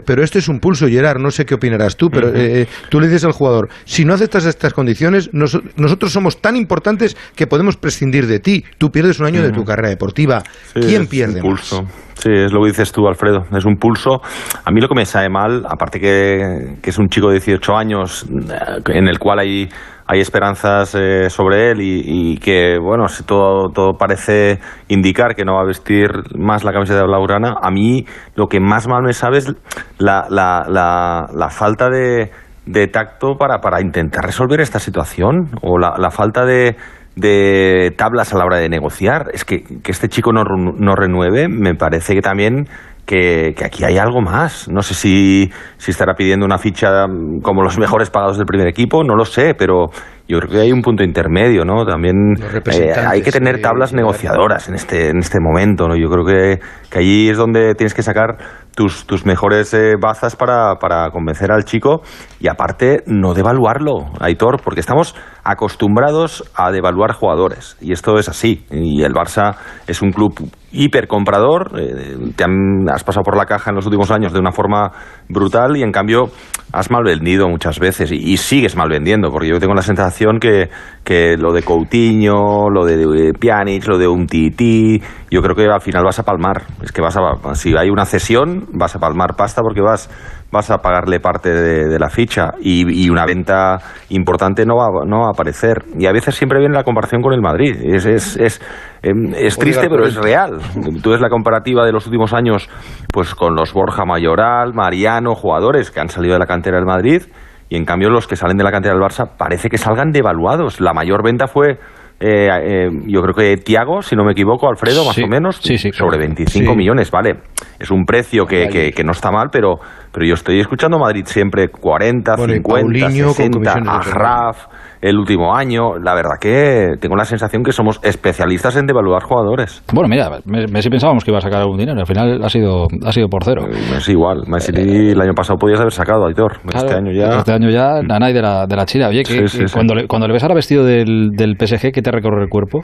Pero esto es un pulso, Gerard, no sé qué opinarás tú, pero eh, tú le dices al jugador, si no aceptas estas condiciones, nosotros somos tan importantes que podemos prescindir de ti. Tú pierdes un año de tu carrera deportiva. ¿Quién pierde pulso. Sí, es lo que dices tú, Alfredo. Es un pulso. A mí lo que me sabe mal, aparte que, que es un chico de 18 años eh, en el cual hay hay esperanzas eh, sobre él y, que, bueno, si todo, todo parece indicar que no va a vestir más la camiseta de Laurana, a mí lo que más mal me sabe es la, la, la, falta de, de tacto para, para intentar resolver esta situación o la, la falta de, de tablas a la hora de negociar. Es que, que este chico no, no renueve, me parece que también que, aquí hay algo más. No sé si, si estará pidiendo una ficha mm, como los mejores pagados del primer equipo, no lo sé, pero yo creo que hay un punto intermedio, ¿no? También eh, hay que tener tablas negociadoras en este, en este momento, ¿no? Yo creo que, que allí es donde tienes que sacar tus, tus mejores eh, bazas para, para, convencer al chico y aparte no devaluarlo, Aitor, porque estamos acostumbrados a devaluar jugadores y esto es así. Y el Barça es un club hipercomprador, eh, te has pasado por la caja en los últimos años de una forma brutal y en cambio has mal vendido muchas veces y, sigues mal vendiendo, porque yo tengo la sensación que, que lo de Coutinho, lo de, Pjanic, lo de un Titi, yo creo que al final vas a palmar. Es que vas a, si hay una cesión, vas a palmar pasta porque vas vas a pagarle parte de, la ficha y, una venta importante no va, no va a aparecer. Y a veces siempre viene la comparación con el Madrid. Es, es, es, em, es triste, pero es real. Tú ves la comparativa de los últimos años pues con los Borja Mayoral, Mariano, jugadores que han salido de la cantera del Madrid y en cambio los que salen de la cantera del Barça parece que salgan devaluados. La mayor venta fue eh, eh, yo creo que Tiago, si no me equivoco, Alfredo, más o menos, sobre 25 millones, vale. Es un precio que, que, no está mal, pero, pero yo estoy escuchando Madrid siempre 40, 50, 60, Agraf el último año. La verdad que tengo la sensación que somos especialistas en devaluar jugadores. Bueno, mira, Messi pensábamos que iba a sacar algún dinero, al final ha sido, ha sido por cero. Messi igual, Messi el año pasado podías haber sacado, Aitor. este año ya... Este año ya, nada de la, de la China. Oye, que, cuando, le, cuando le ves ahora vestido del, del PSG, ¿qué te recorre el cuerpo?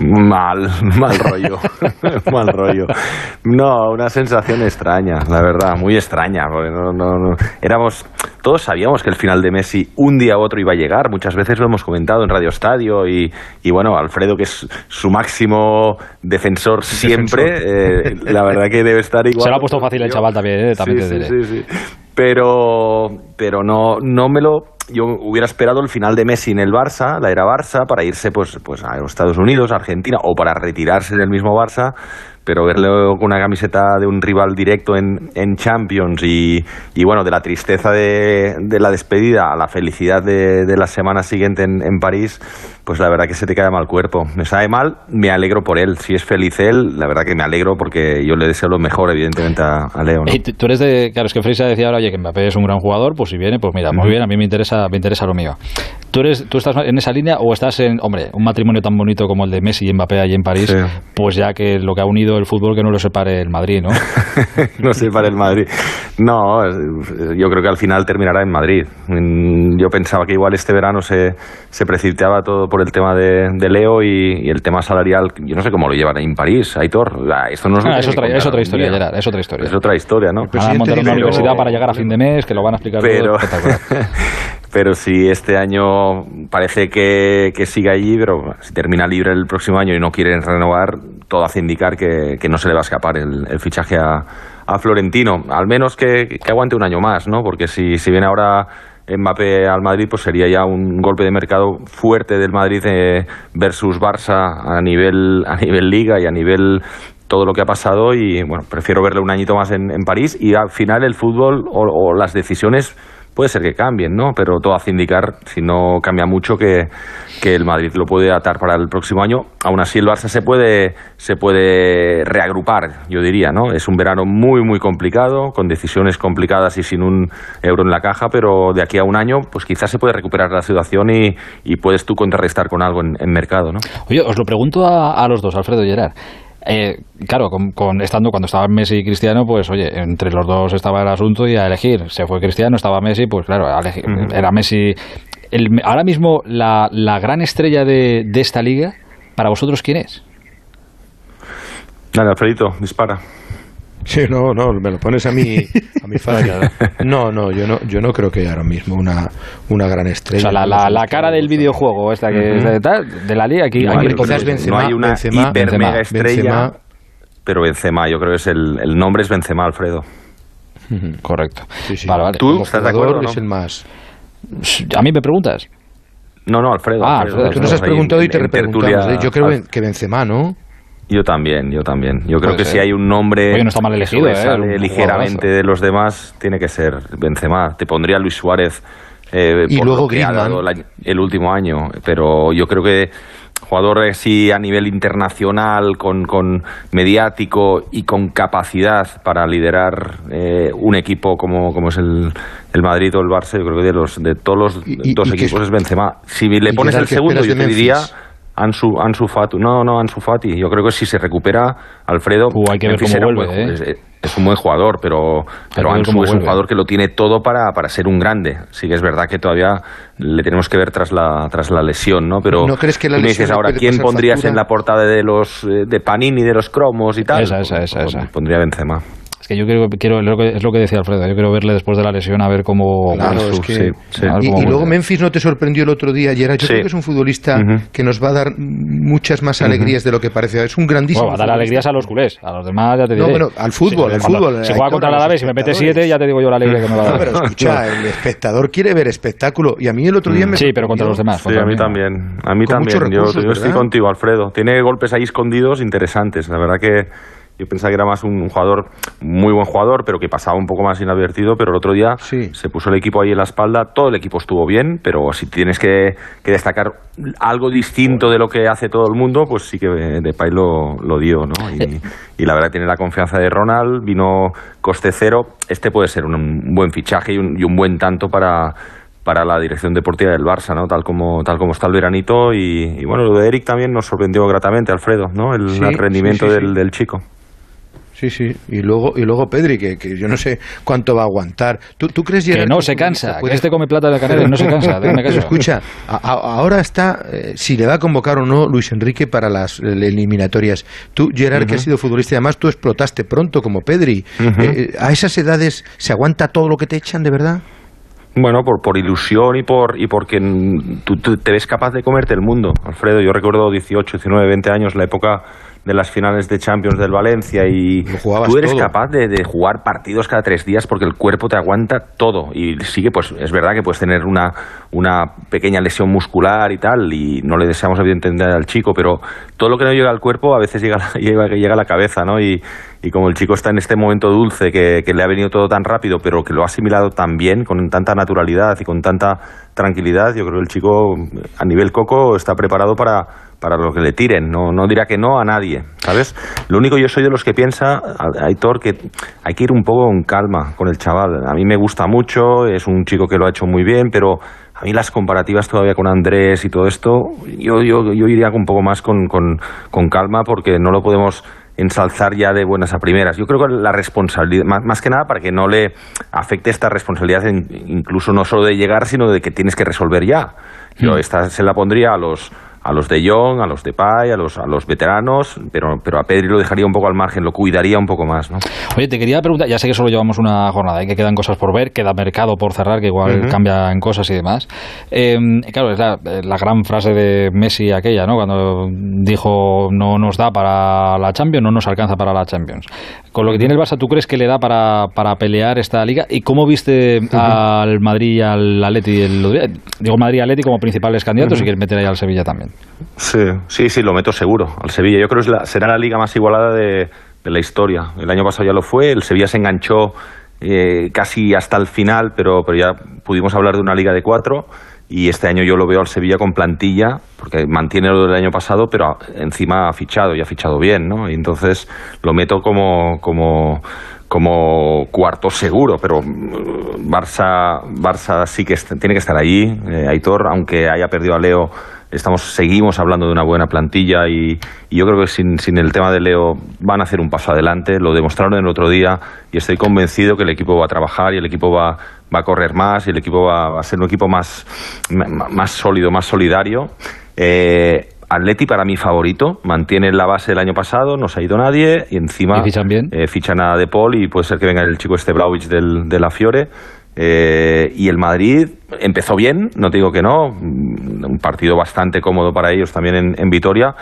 Mal, mal rollo, mal rollo. No, una sensación extraña, la verdad, muy extraña. Porque no, no, éramos, todos sabíamos que el final de Messi un día u otro iba a llegar. Muchas veces lo hemos comentado en Radio Estadio y, y bueno, Alfredo, que es su máximo defensor siempre, eh, la verdad que debe estar igual. Se lo ha puesto fácil el chaval también, ¿eh? también sí, sí, sí, Pero, pero no, no me lo yo hubiera esperado el final de Messi en el Barça, la era Barça, para irse pues, pues a Estados Unidos, a Argentina, o para retirarse del mismo Barça, pero verle con una camiseta de un rival directo en, en Champions y, y, bueno, de la tristeza de, de, la despedida a la felicidad de, de la semana siguiente en, en París, pues la verdad que se te cae mal cuerpo. Me sabe mal, me alegro por él. Si es feliz él, la verdad que me alegro porque yo le deseo lo mejor, evidentemente, a, Leo. ¿no? Y tú eres de. Claro, es que Freisa decía ahora, oye, que Mbappé es un gran jugador, pues si viene, pues mira, muy bien, a mí me interesa, me interesa lo mío. ¿Tú, eres, ¿Tú estás en esa línea o estás en, hombre, un matrimonio tan bonito como el de Messi y Mbappé allí en París? Pues ya que lo que ha unido el fútbol, que no lo separe el Madrid, ¿no? no separe el Madrid. No, yo creo que al final terminará en Madrid. Yo pensaba que igual este verano se, se precipitaba todo por el tema de, Leo y, el tema salarial. Yo no sé cómo lo llevan en París, Aitor. Esto no es, ah, es, otra, es otra historia, Gerard, es otra historia. Es otra historia, ¿no? Van a montar una universidad para llegar a fin de mes, que lo van a explicar pero, todo. pero si este año parece que, que sigue allí, pero si termina libre el próximo año y no quieren renovar, todo hace indicar que, que no se le va a escapar el, el fichaje a, a, Florentino. Al menos que, que, aguante un año más, ¿no? Porque si, si viene ahora Mbappé al Madrid, pues sería ya un golpe de mercado fuerte del Madrid eh, versus Barça a nivel, a nivel liga y a nivel todo lo que ha pasado. Y bueno, prefiero verle un añito más en, en París. Y al final el fútbol o, o las decisiones puede ser que cambien, ¿no? Pero todo hace indicar, si no cambia mucho, que, que el Madrid lo puede atar para el próximo año. Aún así, el Barça se puede, se puede reagrupar, yo diría, ¿no? Es un verano muy, muy complicado, con decisiones complicadas y sin un euro en la caja, pero de aquí a un año, pues quizás se puede recuperar la situación y, y puedes tú contrarrestar con algo en, mercado, ¿no? Oye, os lo pregunto a, a los dos, Alfredo y Gerard. Eh, claro, con, estando cuando estaban Messi y Cristiano, pues oye, entre los dos estaba el asunto y a elegir. Se fue Cristiano, estaba Messi, pues claro, era Messi. ahora mismo la, la gran estrella de, de, esta liga, ¿para vosotros quién es? Dale, Alfredito, dispara. Sí, no, no, me lo pones a mí, a mi No, no, yo no, yo no creo que haya ahora mismo una, una gran estrella. O sea, la, la, cara del videojuego esta que de, la liga aquí. no hay una hiper mega estrella, pero Benzema, yo creo que es el, el nombre es Benzema, Alfredo. Correcto. ¿Tú estás de acuerdo? Es el más. A mí me preguntas. No, no, Alfredo. Ah, Tú nos has preguntado y te repreguntamos. ¿eh? Yo creo que Benzema, ¿no? Yo también, yo también. Yo creo que si hay un nombre no está mal elegido, ¿eh? ligeramente de los demás, tiene que ser Benzema. Te pondría Luis Suárez eh, y luego Griezmann. el, último año, pero yo creo que jugador así a nivel internacional, con, con mediático y con capacidad para liderar eh, un equipo como, como es el, el Madrid o el Barça, yo creo que de los de todos los dos equipos es Benzema. Si le pones el segundo, yo te diría Ansu, Ansu Fati. No, no, Ansu Fati. Yo creo que si se recupera, Alfredo. Uh, hay que ver cómo vuelve, ¿eh? es, un buen jugador, pero, pero Ansu es un jugador que lo tiene todo para, para ser un grande. Sí que es verdad que todavía le tenemos que ver tras la, tras la lesión, ¿no? Pero ¿No crees que la me dices ahora, ¿quién pondrías en la portada de los eh, de Panini, de los cromos y tal? Esa, esa, esa. esa. Pondría Benzema que yo quiero, quiero es lo que decía Alfredo, yo quiero verle después de la lesión a ver cómo... y, luego Memphis no te sorprendió el otro día, Gerard. Yo creo que es un futbolista que nos va a dar muchas más alegrías de lo que parece. Es un grandísimo Va a dar alegrías a los culés, a los demás ya te diré. No, bueno, al fútbol, al fútbol. Si juega contra el Alavés y me mete siete, ya te digo yo la alegría que me va a dar. pero escucha, el espectador quiere ver espectáculo y a mí el otro día me Sí, pero contra los demás. Sí, a mí también. A mí también. Yo, yo estoy contigo, Alfredo. Tiene golpes ahí escondidos interesantes. La verdad que yo pensaba que era más un jugador, muy buen jugador, pero que pasaba un poco más inadvertido, pero el otro día se puso el equipo ahí en la espalda, todo el equipo estuvo bien, pero si tienes que, destacar algo distinto de lo que hace todo el mundo, pues sí que Depay lo, lo dio, ¿no? Y, la verdad tiene la confianza de Ronald, vino coste cero, este puede ser un, buen fichaje y un, buen tanto para para la dirección deportiva del Barça, ¿no? Tal como, tal como está el veranito y, bueno, lo de Eric también nos sorprendió gratamente, Alfredo, ¿no? El, rendimiento del, del chico. Sí, sí. Y luego, y luego Pedri, que, que yo no sé cuánto va a aguantar. ¿Tú, tú crees, Que no se cansa, que este come plata de canela no se cansa. Escucha, ahora está, eh, si le va a convocar o no Luis Enrique para las eliminatorias. Tú, Gerard, que has sido futbolista y además tú explotaste pronto como Pedri. Eh, eh, ¿A esas edades se aguanta todo lo que te echan de verdad? Bueno, por, por ilusión y por y porque tú, tú, te ves capaz de comerte el mundo. Alfredo, yo recuerdo 18, 19, 20 años, la época de las finales de Champions del Valencia y tú eres capaz de, de, jugar partidos cada tres días porque el cuerpo te aguanta todo y sigue pues es verdad que puedes tener una, una pequeña lesión muscular y tal y no le deseamos evidentemente al chico pero todo lo que no llega al cuerpo a veces llega, llega, llega a la cabeza ¿no? y, y como el chico está en este momento dulce que, que, le ha venido todo tan rápido pero que lo ha asimilado tan bien con tanta naturalidad y con tanta tranquilidad yo creo que el chico a nivel coco está preparado para para lo que le tiren, no, no dirá que no a nadie, ¿sabes? Lo único yo soy de los que piensa, Aitor, que hay que ir un poco con calma con el chaval. A mí me gusta mucho, es un chico que lo ha hecho muy bien, pero a mí las comparativas todavía con Andrés y todo esto, yo, yo, yo iría un poco más con, con, con calma porque no lo podemos ensalzar ya de buenas a primeras. Yo creo que la responsabilidad, más, que nada para que no le afecte esta responsabilidad, incluso no solo de llegar, sino de que tienes que resolver ya. Yo mm. esta se la pondría a los a los de Jong, a los de Pai, a los, a los veteranos, pero, pero a Pedri lo dejaría un poco al margen, lo cuidaría un poco más. ¿no? Oye, te quería preguntar, ya sé que solo llevamos una jornada y que quedan cosas por ver, queda mercado por cerrar, que igual cambia en cosas y demás. Em, claro, es la, la, gran frase de Messi aquella, ¿no? Cuando dijo no nos da para la Champions, no nos alcanza para la Champions. Con lo que tiene el Barça, ¿tú crees que le da para, para pelear esta liga? ¿Y cómo viste al Madrid y al Atleti? El, digo Madrid y Atleti como principales candidatos y quieres meter ahí al Sevilla también. Sí, sí, sí, lo meto seguro. Al Sevilla, yo creo que será la liga más igualada de, la historia. El año pasado ya lo fue, el Sevilla se enganchó eh, casi hasta el final, pero, pero ya pudimos hablar de una liga de cuatro. Y este año yo lo veo al Sevilla con plantilla, porque mantiene lo del año pasado, pero encima ha fichado y ha fichado bien, ¿no? Y entonces lo meto como, como, como cuarto seguro, pero mm, Barça, Barça sí que tiene que estar allí. Eh, Aitor, aunque haya perdido a Leo estamos seguimos hablando de una buena plantilla y, yo creo que sin, sin, el tema de Leo van a hacer un paso adelante. Lo demostraron el otro día y estoy convencido que el equipo va a trabajar y el equipo va, va a correr más y el equipo va, a ser un equipo más, más sólido, más solidario. Eh, Atleti para mí favorito, mantiene la base del año pasado, no se ha ido nadie y encima fichan bien? Eh, fichan a De Paul y puede ser que venga el chico este Blauwich del, de la Fiore. Eh, y el Madrid empezó bien, no te digo que no, un partido bastante cómodo para ellos también en, Vitoria,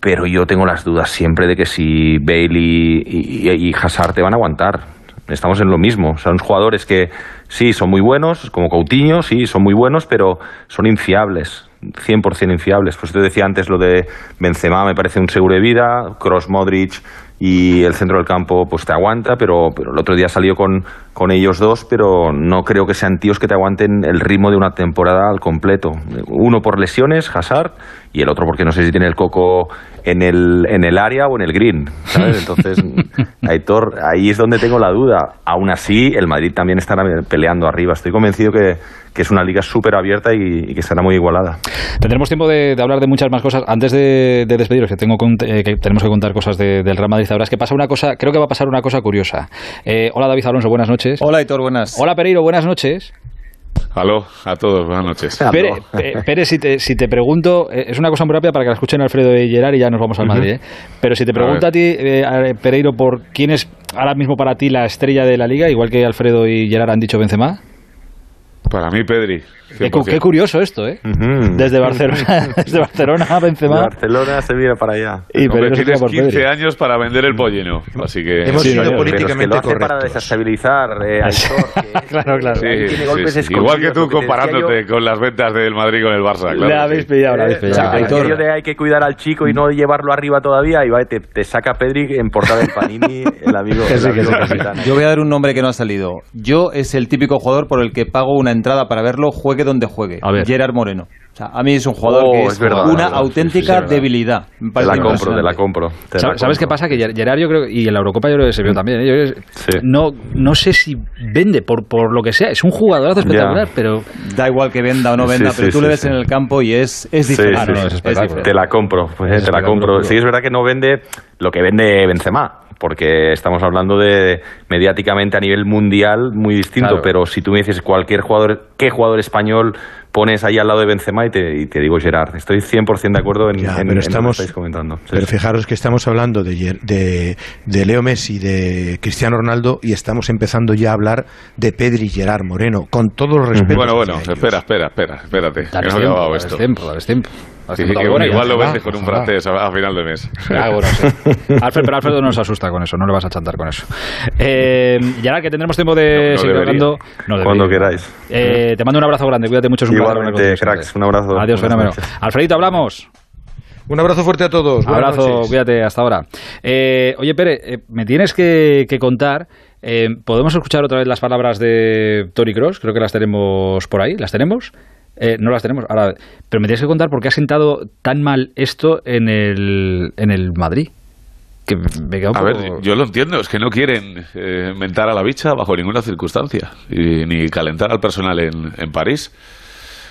pero yo tengo las dudas siempre de que si Bale y, y, y Hazard te van a aguantar. Estamos en lo mismo, son jugadores que sí, son muy buenos, como Coutinho, sí, son muy buenos, pero son infiables. 100% infiables. Pues te decía antes lo de Benzema, me parece un seguro de vida, Cross Modric y el centro del campo pues te aguanta, pero, pero el otro día salió con, con ellos dos, pero no creo que sean tíos que te aguanten el ritmo de una temporada al completo. Uno por lesiones, Hazard, y el otro porque no sé si tiene el coco en el, en el área o en el green, ¿sabes? Entonces, Aitor, ahí es donde tengo la duda. Aún así, el Madrid también estará peleando arriba. Estoy convencido que, que es una liga súper abierta y, y, que será muy igualada. Tendremos tiempo de, de hablar de muchas más cosas. Antes de, de despediros, que, tengo, eh, que tenemos que contar cosas de, del Real Madrid, ahora es que pasa una cosa, creo que va a pasar una cosa curiosa. Eh, hola David Alonso, buenas noches. Hola Aitor, buenas. Hola Pereiro, buenas noches. Aló, a todos, buenas noches. Pere, Pere si, te, si te pregunto, eh, es una cosa muy rápida para que la escuchen Alfredo y Gerard y ya nos vamos al Madrid, ¿eh? pero si te pregunto a, a ti, eh, Pereiro, por quién es ahora mismo para ti la estrella de la liga, igual que Alfredo y Gerard han dicho Benzema. Para mí, Pedri. Qué, qué, curioso esto, ¿eh? Uh -huh. Desde Barcelona, desde Barcelona a Benzema. De Barcelona se mira para allá. Y Hombre, tienes por 15 Pedri. años para vender el pollino, así que... Hemos sí, sido no, políticamente es que lo para desestabilizar eh, Aitor, que claro, claro. Sí, tiene golpes sí, sí. Igual que tú comparándote yo... con las ventas del Madrid con el Barça, claro. Le habéis pillado, le habéis pillado. Eh, Aitor. de hay que cuidar al chico y no llevarlo arriba todavía y va, te, te saca Pedri en portada del Panini, el amigo, el amigo Yo voy a dar un nombre que no ha salido. Yo es el típico jugador por el que pago una entrada para verlo, juegue donde juegue. A ver. Gerard Moreno. O sea, a mí es un jugador oh, que es, es verdad, una verdad, auténtica sí, sí, debilidad. Te la compro, te la compro. Te ¿Sabes, la ¿Sabes qué pasa? Que Gerard yo creo, y en la Eurocopa yo creo que se vio también, ¿eh? yo sí. no, no sé si vende por, por lo que sea, es un jugadorazo espectacular, pero... Da igual que venda o no venda, pero tú le ves en el campo y es, es diferente. Ah, no, es. Te la compro, pues, te la compro. Sí, es verdad que no vende lo que vende Benzema, porque estamos hablando de mediáticamente a nivel mundial muy distinto, claro. pero si tú me dices cualquier jugador, ¿qué jugador español pones ahí al lado de Benzema y te, y te digo Gerard. Estoy 100% de acuerdo en, ya, en, pero estamos, lo que estáis comentando. Sí, pero fijaros que estamos hablando de, de, de, Leo Messi, de Cristiano Ronaldo y estamos empezando ya a hablar de Pedri y Gerard Moreno, con todos los respetos. Bueno, bueno, espera, espera, espera, espérate. Dale que no tiempo, acabado esto. Tiempo, dale tiempo. Sí, que bueno, igual lo vendes con un francés a, a, final de mes. Ah, bueno, sí. Alfred, pero Alfredo no nos asusta con eso, no le vas a chantar con eso. Eh, y ahora que tendremos tiempo de no, seguir hablando. No Cuando queráis. Eh, te mando un abrazo grande, cuídate mucho. Es un Igualmente, cracks, un abrazo. Adiós, fenómeno. Alfredito, hablamos. Un abrazo fuerte a todos. Un abrazo, noches. cuídate, hasta ahora. Eh, oye, Pere, eh, me tienes que, que contar. Eh, ¿Podemos escuchar otra vez las palabras de Tony Cross? Creo que las tenemos por ahí. ¿Las tenemos? Eh, no las tenemos. Ahora, pero me tienes que contar por qué ha sentado tan mal esto en el, en el Madrid. Que me queda un a poco... ver, yo lo entiendo, es que no quieren eh, mentar a la bicha bajo ninguna circunstancia y, ni calentar al personal en, en París.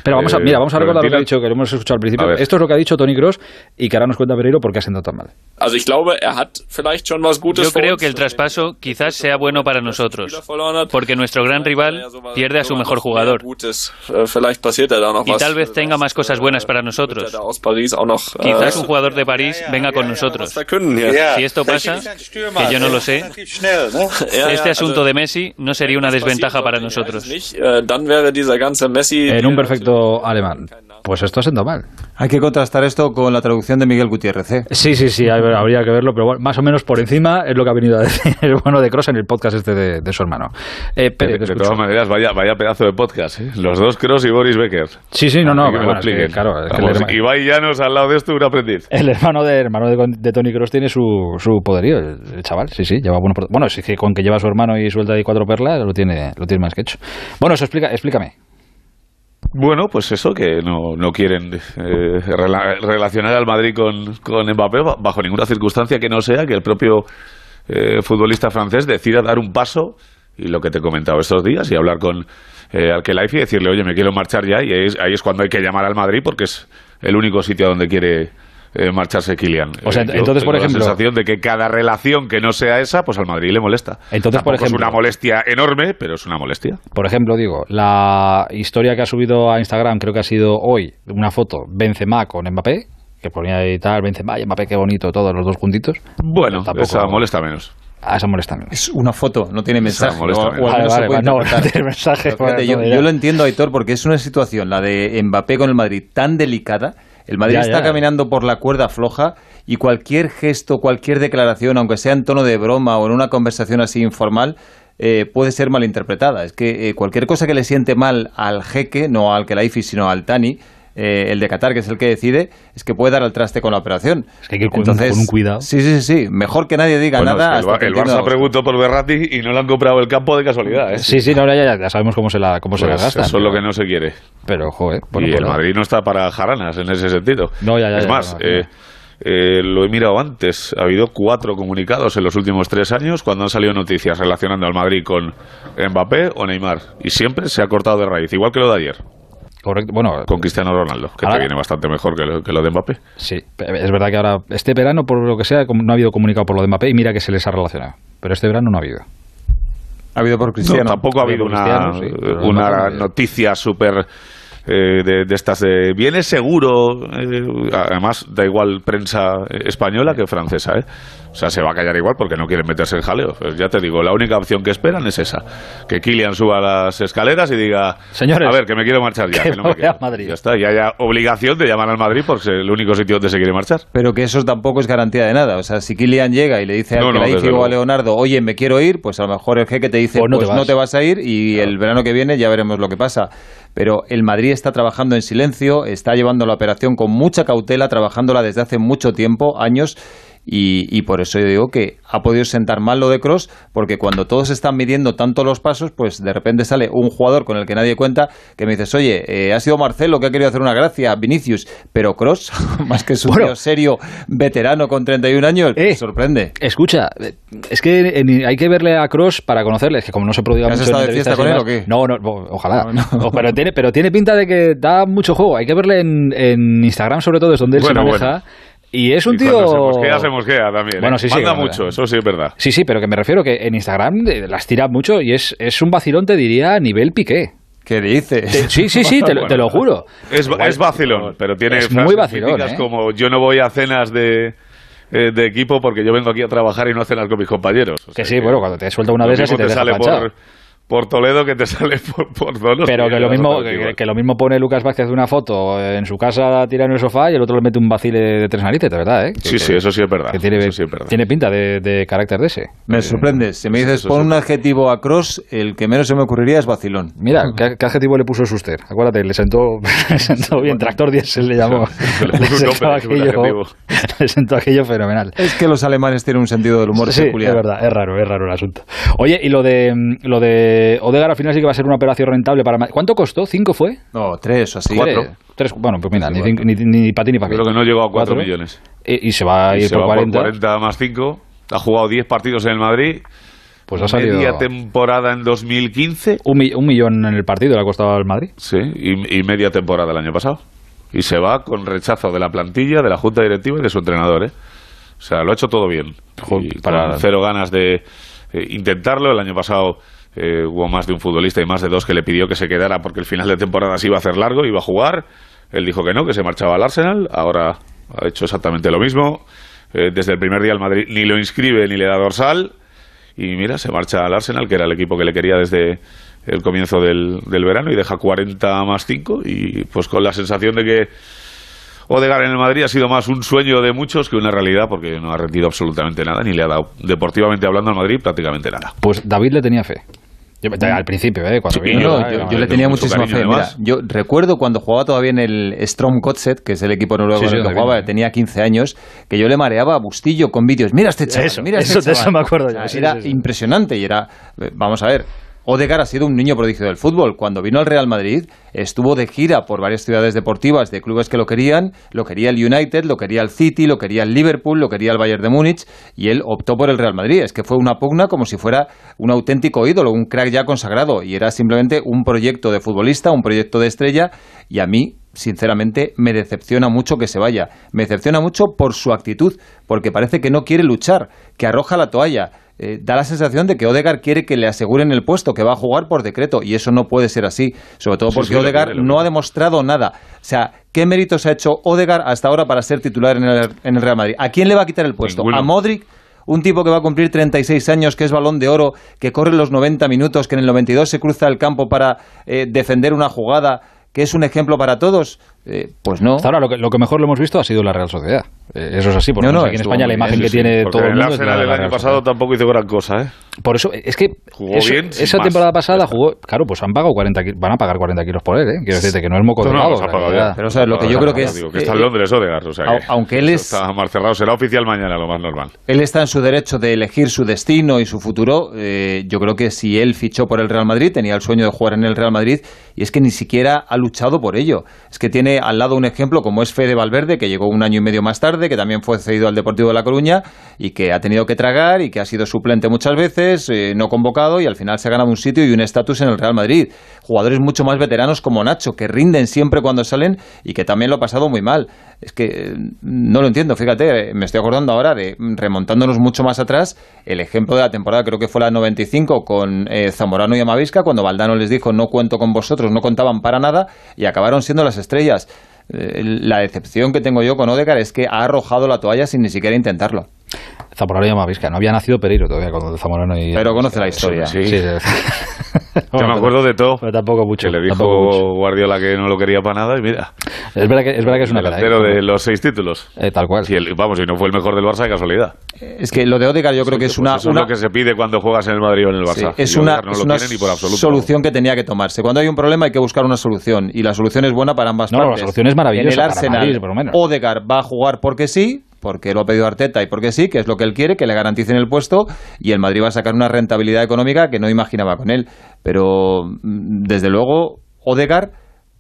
Pero vamos a, mira, vamos a recordar lo que ha dicho, que lo hemos escuchado al principio. Esto es lo que ha dicho Tony Cross y que ahora nos cuenta Pereiro por qué ha sentado tan mal. Also ich glaube, er hat vielleicht schon was Gutes Yo creo que el traspaso quizás sea bueno para nosotros, porque nuestro gran rival pierde a su mejor jugador. Y tal vez tenga más cosas buenas para nosotros. Quizás un jugador de París venga con nosotros. Si esto pasa, que yo no lo sé, este asunto de Messi no sería una desventaja para nosotros. En un perfecto alemán. Pues esto siendo mal. Hay que contrastar esto con la traducción de Miguel Gutiérrez. ¿eh? Sí, sí, sí, habría que verlo, pero bueno, más o menos por encima es lo que ha venido a decir el bueno de Cross en el podcast este de, de su hermano. Eh, de, de todas maneras, vaya, vaya pedazo de podcast, ¿eh? Los dos Cross y Boris Becker. Sí, sí, no, no. Bueno, es que, claro, es Vamos, que Ibai Llanos al lado de esto, un aprendiz. El hermano de, hermano de, de Tony Cross tiene su, su poderío, el chaval, sí, sí, lleva bueno. Bueno, sí que con que lleva a su hermano y suelta ahí cuatro perlas, lo tiene, lo tiene más que hecho. Bueno, eso explica, explícame. Bueno, pues eso, que no, no quieren eh, rela relacionar al Madrid con, con, Mbappé bajo ninguna circunstancia que no sea que el propio eh, futbolista francés decida dar un paso y lo que te he comentado estos días y hablar con eh, y decirle, oye, me quiero marchar ya y ahí es, ahí es cuando hay que llamar al Madrid porque es el único sitio donde quiere eh, marcharse Kylian. O sea, entonces, por ejemplo. La sensación de que cada relación que no sea esa, pues al Madrid le molesta. Entonces, Tampoco por ejemplo. Es una molestia enorme, pero es una molestia. Por ejemplo, digo, la historia que ha subido a Instagram, creo que ha sido hoy, una foto, Benzema con Mbappé, que ponía ahí tal, vence, vaya, Mbappé, qué bonito, todos los dos juntitos. Bueno, tampoco, esa molesta menos. Ah, esa molesta menos. Es una foto, no tiene mensaje. Molesta o, vale, vale, no, no, tiene mensaje. Fíjate, yo, yo, lo entiendo, Aitor, porque es una situación, la de Mbappé con el Madrid, tan delicada. El Madrid ya, está ya. caminando por la cuerda floja y cualquier gesto, cualquier declaración, aunque sea en tono de broma o en una conversación así informal, eh, puede ser malinterpretada. Es que eh, cualquier cosa que le siente mal al jeque, no al Kelaifi, sino al Tani, eh, el de Qatar, que es el que decide, es que puede dar al traste con la operación. Es que hay que ir con, Entonces, con un cuidado. Sí, sí, sí. Mejor que nadie diga bueno, nada. Es que el, el Barça preguntó por Berratti y no le han comprado el campo de casualidad. ¿eh? Sí, sí, no, ya, ya, sabemos cómo se la, cómo pues se la gasta. Eso es lo que no se quiere. Pero, joder. Bueno, y pues el. Madrid no está para jaranas en ese sentido. No, ya, ya, es ya, más, no, eh, eh, lo he mirado antes. Ha habido cuatro comunicados en los últimos tres años cuando han salido noticias relacionando al Madrid con Mbappé o Neymar. Y siempre se ha cortado de raíz, igual que lo de ayer. Correcto, bueno. Con Cristiano Ronaldo, que ahora, te viene bastante mejor que lo, que lo, de Mbappé. Sí, es verdad que ahora, este verano, por lo que sea, no ha habido comunicado por lo de Mbappé y mira que se les ha relacionado. Pero este verano no ha habido. Ha habido por Cristiano. No, tampoco ha habido una, sí, una noticia súper eh, de, de, estas de viene seguro eh, además da igual prensa española que francesa ¿eh? O sea se va a callar igual porque no quieren meterse en jaleo. Pues ya te digo la única opción que esperan es esa. Que Kylian suba las escaleras y diga señores a ver que me quiero marchar ya que, que no me quiero. Madrid. ya está y haya obligación de llamar al Madrid porque es el único sitio donde se quiere marchar. Pero que eso tampoco es garantía de nada. O sea si Kylian llega y le dice no, al no, a Leonardo oye me quiero ir pues a lo mejor el jeque te dice pues no, pues te, vas. no te vas. a ir y el verano que viene ya veremos lo que pasa pero el Madrid está trabajando en silencio, está llevando la operación con mucha cautela, trabajándola desde hace mucho tiempo, años, y, y, por eso yo digo que ha podido sentar mal lo de Cross, porque cuando todos están midiendo tanto los pasos, pues de repente sale un jugador con el que nadie cuenta que me dices, oye, eh, ha sido Marcelo que ha querido hacer una gracia, Vinicius, pero Cross, más que su bueno, tío serio, veterano con 31 años, eh, sorprende. Escucha, es que en, hay que verle a Cross para conocerle, es que como no se prodiga ¿Has mucho estado de fiesta con él o qué? No, no, ojalá. No, no. pero, tiene, pero tiene pinta de que da mucho juego. Hay que verle en, en Instagram, sobre todo, es donde él bueno, se maneja. Bueno. Y es un y tío. Cuando se mosquea, se mosquea también. Bueno, ¿eh? sí, sí. Manda bueno, mucho, eso sí es verdad. Sí, sí, pero que me refiero que en Instagram las tira mucho y es, es un vacilón, te diría, a nivel piqué. ¿Qué dices? Te, sí, sí, sí, te, bueno, te, lo juro. Es, es vacilón, pero tiene es muy vacilón, ¿eh? como yo no voy a cenas de eh, de equipo porque yo vengo aquí a trabajar y no a cenar con mis compañeros. O sea, que sí, que bueno, cuando te suelta una y te, te sale por, por Toledo que te sale por, por Donosti. Pero que lo, mismo, que, que, lo mismo pone Lucas Vázquez de una foto en su casa tira en el sofá y el otro le mete un vacile de tres narices, de verdad, ¿eh? sí, sí, eso sí es verdad. Que tiene, sí es verdad. tiene pinta de, de, carácter de ese. Me sorprende. Si me dices pon un adjetivo a Cross, el que menos se me ocurriría es vacilón. Mira, ¿qué, qué adjetivo le puso usted? Acuérdate, le sentó, le sentó bien, tractor diésel le llamó. le, le, sentó aquello, le sentó aquello fenomenal. Es que los alemanes tienen un sentido del humor sí, peculiar. es verdad, es raro, es raro el asunto. Oye, y lo de, lo de Odegar al final sí que va a ser una operación rentable para ¿Cuánto costó? ¿Cinco fue? No, tres o así. Cuatro. Tres, bueno, pues mira, ni, ni, ni para ti ni para mí. Creo que no llegó a cuatro, ¿Cuatro? millones. Y, y, se va a ir se por va 40. Por 40 más 5. Ha jugado 10 partidos en el Madrid. Pues ha salido... Media temporada en 2015. Un, mi, un, millón en el partido le ha costado al Madrid. Sí, y, y, media temporada el año pasado. Y se va con rechazo de la plantilla, de la junta directiva y de su entrenador. ¿eh? O sea, lo ha hecho todo bien. Y para cero ganas de eh, intentarlo. El año pasado eh, hubo más de un futbolista y más de dos que le pidió que se quedara porque el final de temporada se iba a hacer largo, iba a jugar. Él dijo que no, que se marchaba al Arsenal. Ahora ha hecho exactamente lo mismo. Eh, desde el primer día el Madrid ni lo inscribe ni le da dorsal. Y mira, se marcha al Arsenal, que era el equipo que le quería desde el comienzo del, del verano, y deja 40 más 5. Y pues con la sensación de que Odegar en el Madrid ha sido más un sueño de muchos que una realidad porque no ha rendido absolutamente nada ni le ha dado deportivamente hablando al Madrid prácticamente nada. Pues David le tenía fe. Yo, al principio, ¿eh? Cuando sí, vino, no, yo, yo, le tenía muchísima fe. Mira, yo recuerdo cuando jugaba todavía en el Strom Kotset, que es el equipo noruego sí, en el que jugaba, tenía 15 años, que yo le mareaba a Bustillo con vídeos. Mira este chaval, eso, mira este eso, chaval. Eso me acuerdo yo. O sea, era impresionante y era, vamos a ver, Odegar ha sido un niño prodigio del fútbol. Cuando vino al Real Madrid, estuvo de gira por varias ciudades deportivas de clubes que lo querían. Lo quería el United, lo quería el City, lo quería el Liverpool, lo quería el Bayern de Múnich. Y él optó por el Real Madrid. Es que fue una pugna como si fuera un auténtico ídolo, un crack ya consagrado. Y era simplemente un proyecto de futbolista, un proyecto de estrella. Y a mí, sinceramente, me decepciona mucho que se vaya. Me decepciona mucho por su actitud, porque parece que no quiere luchar, que arroja la toalla eh, da la sensación de que Odegar quiere que le aseguren el puesto, que va a jugar por decreto, y eso no puede ser así, sobre todo porque Odegar no ha demostrado nada. O sea, ¿qué méritos ha hecho Odegar hasta ahora para ser titular en el, en el Real Madrid? ¿A quién le va a quitar el puesto? ¿A Modric? un tipo que va a cumplir 36 años, que es balón de oro, que corre los 90 minutos, que en el 92 se cruza el campo para eh, defender una jugada, que es un ejemplo para todos. Eh, pues no. Hasta ahora lo que, lo que mejor lo hemos visto ha sido la Real Sociedad. Eh, eso es así, porque aquí en España la imagen que tiene todo el mundo. El del año pasado tampoco hizo gran cosa, ¿eh? Por eso, es que jugó bien, esa temporada pasada jugó, claro, pues han pagado 40 van a pagar 40 kilos por él, ¿eh? Quiero decirte que no es moco de no, Pero, o sea, lo que yo creo que es. que está en Londres, Odegaard, o sea, que aunque él es. Está más cerrado, será oficial mañana, lo más normal. Él está en su derecho de elegir su destino y su futuro. Eh, yo creo que si él fichó por el Real Madrid, tenía el sueño de jugar en el Real Madrid, y es que ni siquiera ha luchado por ello. Es que tiene al lado un ejemplo como es Fede Valverde, que llegó un año y medio más tarde, que también fue cedido al Deportivo de La Coruña y que ha tenido que tragar y que ha sido suplente muchas veces, eh, no convocado y al final se ha ganado un sitio y un estatus en el Real Madrid. Jugadores mucho más veteranos como Nacho, que rinden siempre cuando salen y que también lo ha pasado muy mal. Es que eh, no lo entiendo, fíjate, eh, me estoy acordando ahora de, remontándonos mucho más atrás, el ejemplo de la temporada, creo que fue la 95 con Zamorano y Amavisca, cuando Valdano les dijo no cuento con vosotros, no contaban para nada y acabaron siendo las estrellas. Eh, la decepción que tengo yo con Odegaard es que ha arrojado la toalla sin ni siquiera intentarlo. Zamorano y Amavisca. No había nacido Pereiro todavía cuando Zamorano y... Pero conoce la historia. Sí. sí. Yo me acuerdo de todo. Pero tampoco mucho. Que le dijo Guardiola que no lo quería para nada y mira. Es verdad que es, verdad que es una pena. El ¿eh? de los seis títulos. Eh, tal cual. Si vamos, y no fue el mejor del Barça de casualidad. Es que lo de Odegaard yo creo que es una... Eso es lo que se pide cuando juegas en el Madrid o en el Barça. es una, solución que tenía que tomarse. Cuando hay un problema hay que buscar una solución. Y la solución es buena para ambas no, partes. la solución es maravillosa En el Arsenal, por lo menos. Odegaard va a jugar porque sí, porque lo ha pedido Arteta y porque sí, que es lo que él quiere, que le garanticen el puesto y el Madrid va a sacar una rentabilidad económica que no imaginaba con él. Pero mm, desde luego, Odegar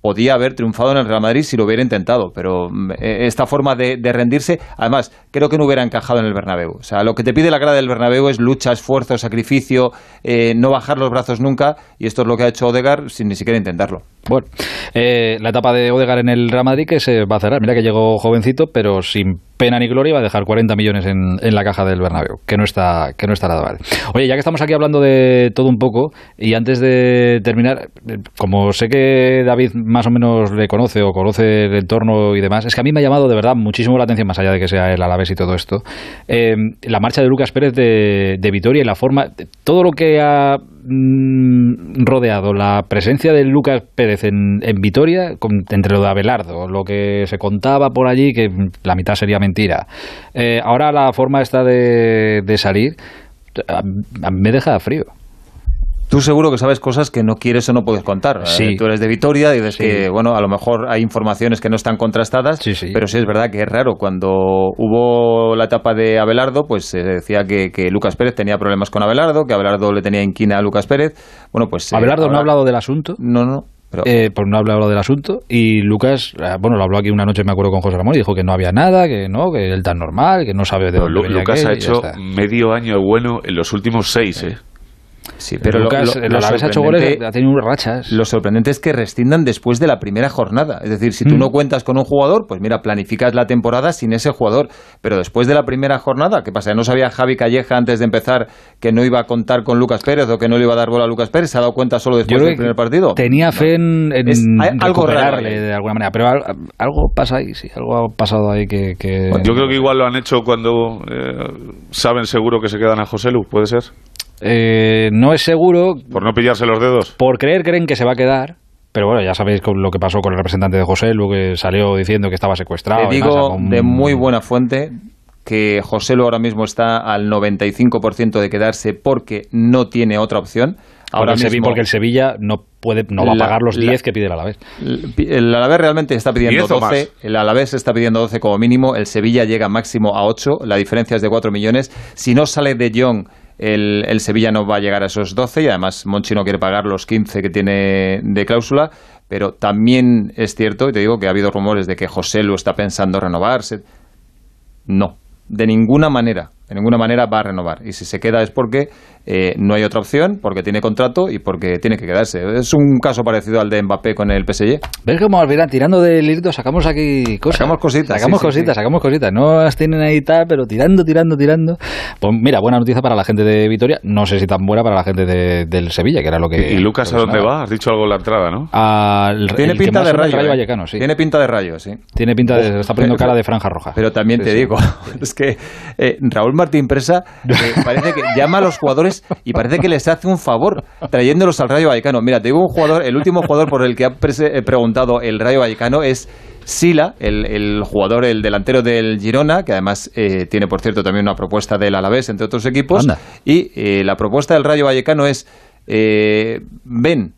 podía haber triunfado en el Real Madrid si lo hubiera intentado, pero mm, e, esta forma de, rendirse, además, creo que no hubiera encajado en el Bernabéu. O sea, lo que te pide la cara del Bernabéu es lucha, esfuerzo, sacrificio, eh, no bajar los brazos nunca, y esto es lo que ha hecho Odegar sin ni siquiera intentarlo. Bueno, eh, la etapa de Odegar en el Real Madrid que se va a cerrar. Mira que llegó jovencito, pero sin pena ni gloria va a dejar 40 millones en, la caja del Bernabéu, que no está que no está nada mal. Oye, ya que estamos aquí hablando de todo un poco y antes de terminar, como sé que David más o menos le conoce o conoce el entorno y demás, es que a mí me ha llamado de verdad muchísimo la atención más allá de que sea el Alavés y todo esto, eh, la marcha de Lucas Pérez de, de Vitoria y la forma, todo lo que ha mm, rodeado la presencia de Lucas Pérez en, en Vitoria, entre lo de Abelardo, lo que se contaba por allí, que la mitad sería mentira. Eh, ahora la forma esta de, de salir me deja frío. Tú seguro que sabes cosas que no quieres o no puedes contar. Sí. Tú eres de Vitoria y dices que, bueno, a lo mejor hay informaciones que no están contrastadas, pero sí es verdad que es raro. Cuando hubo la etapa de Abelardo, pues se decía que, Lucas Pérez tenía problemas con Abelardo, que Abelardo le tenía inquina a Lucas Pérez. Bueno, pues... Eh, ¿Abelardo no ha hablado del asunto? No, no. Pero... Eh, pues no ha hablado del asunto y Lucas, eh, bueno, lo habló aquí una noche, me acuerdo con José Ramón, y dijo que no había nada, que no, que él tan normal, que no sabe de dónde Lucas ha hecho medio año bueno en los últimos seis, ¿eh? Sí, pero Lucas, lo, ha hecho goles, ha tenido rachas. Lo sorprendente es que rescindan después de la primera jornada. Es decir, si tú mm. no cuentas con un jugador, pues mira, planificas la temporada sin ese jugador. Pero después de la primera jornada, ¿qué pasa? ¿No sabía Javi Calleja antes de empezar que no iba a contar con Lucas Pérez o que no le iba a dar bola a Lucas Pérez? ¿Se ha dado cuenta solo después del primer partido? Tenía fe en, algo raro, de alguna manera. Pero algo pasa ahí, sí. Algo ha pasado ahí que... yo creo que igual lo han hecho cuando eh, saben seguro que se quedan a José Lu, ¿puede ser? Eh, no es seguro. Por no pillarse los dedos. Por creer, creen que se va a quedar. Pero bueno, ya sabéis lo que pasó con el representante de José, Lu, que salió diciendo que estaba secuestrado. Te digo de muy buena fuente que José Lu ahora mismo está al 95% de quedarse porque no tiene otra opción. Ahora porque, mismo, porque el Sevilla no puede no va a pagar los 10 que pide el Alavés. El Alavés realmente está pidiendo 12, el Alavés está pidiendo 12 como mínimo, el Sevilla llega máximo a 8, la diferencia es de 4 millones. Si no sale de Jong el, Sevilla no va a llegar a esos 12 y además Monchi no quiere pagar los 15 que tiene de cláusula, pero también es cierto, y te digo que ha habido rumores de que José lo está pensando renovarse. No, de ninguna manera. de ninguna manera va a renovar. Y si se queda es porque eh, no hay otra opción, porque tiene contrato y porque tiene que quedarse. Es un caso parecido al de Mbappé con el PSG. ¿Ves cómo al final, tirando del hilito, sacamos aquí cosas? Sacamos cositas. Sacamos sí, cositas, sí. sacamos cositas. No las tienen ahí tal, pero tirando, tirando, tirando. Pues mira, buena noticia para la gente de Vitoria. No sé si tan buena para la gente de- del Sevilla, que era lo que... ¿Y Lucas a dónde va? Has dicho algo en la entrada, ¿no? Al- Tiene el pinta de rayo. Rayo ¿eh? Vallecano, sí. Tiene pinta de rayo, sí. Tiene pinta de... Está poniendo cara de franja roja. Pero también Sí, te sí. digo, es que eh, Raúl Martín Presa eh, parece que llama a los jugadores y parece que les hace un favor trayéndolos al Rayo Vallecano. Mira, te digo un jugador, el último jugador por el que ha eh, preguntado el Rayo Vallecano es Sila, el, el jugador, el delantero del Girona, que además eh, tiene, por cierto, también una propuesta del Alavés, entre otros equipos. Anda. Y eh, la propuesta del Rayo Vallecano es, eh, ven,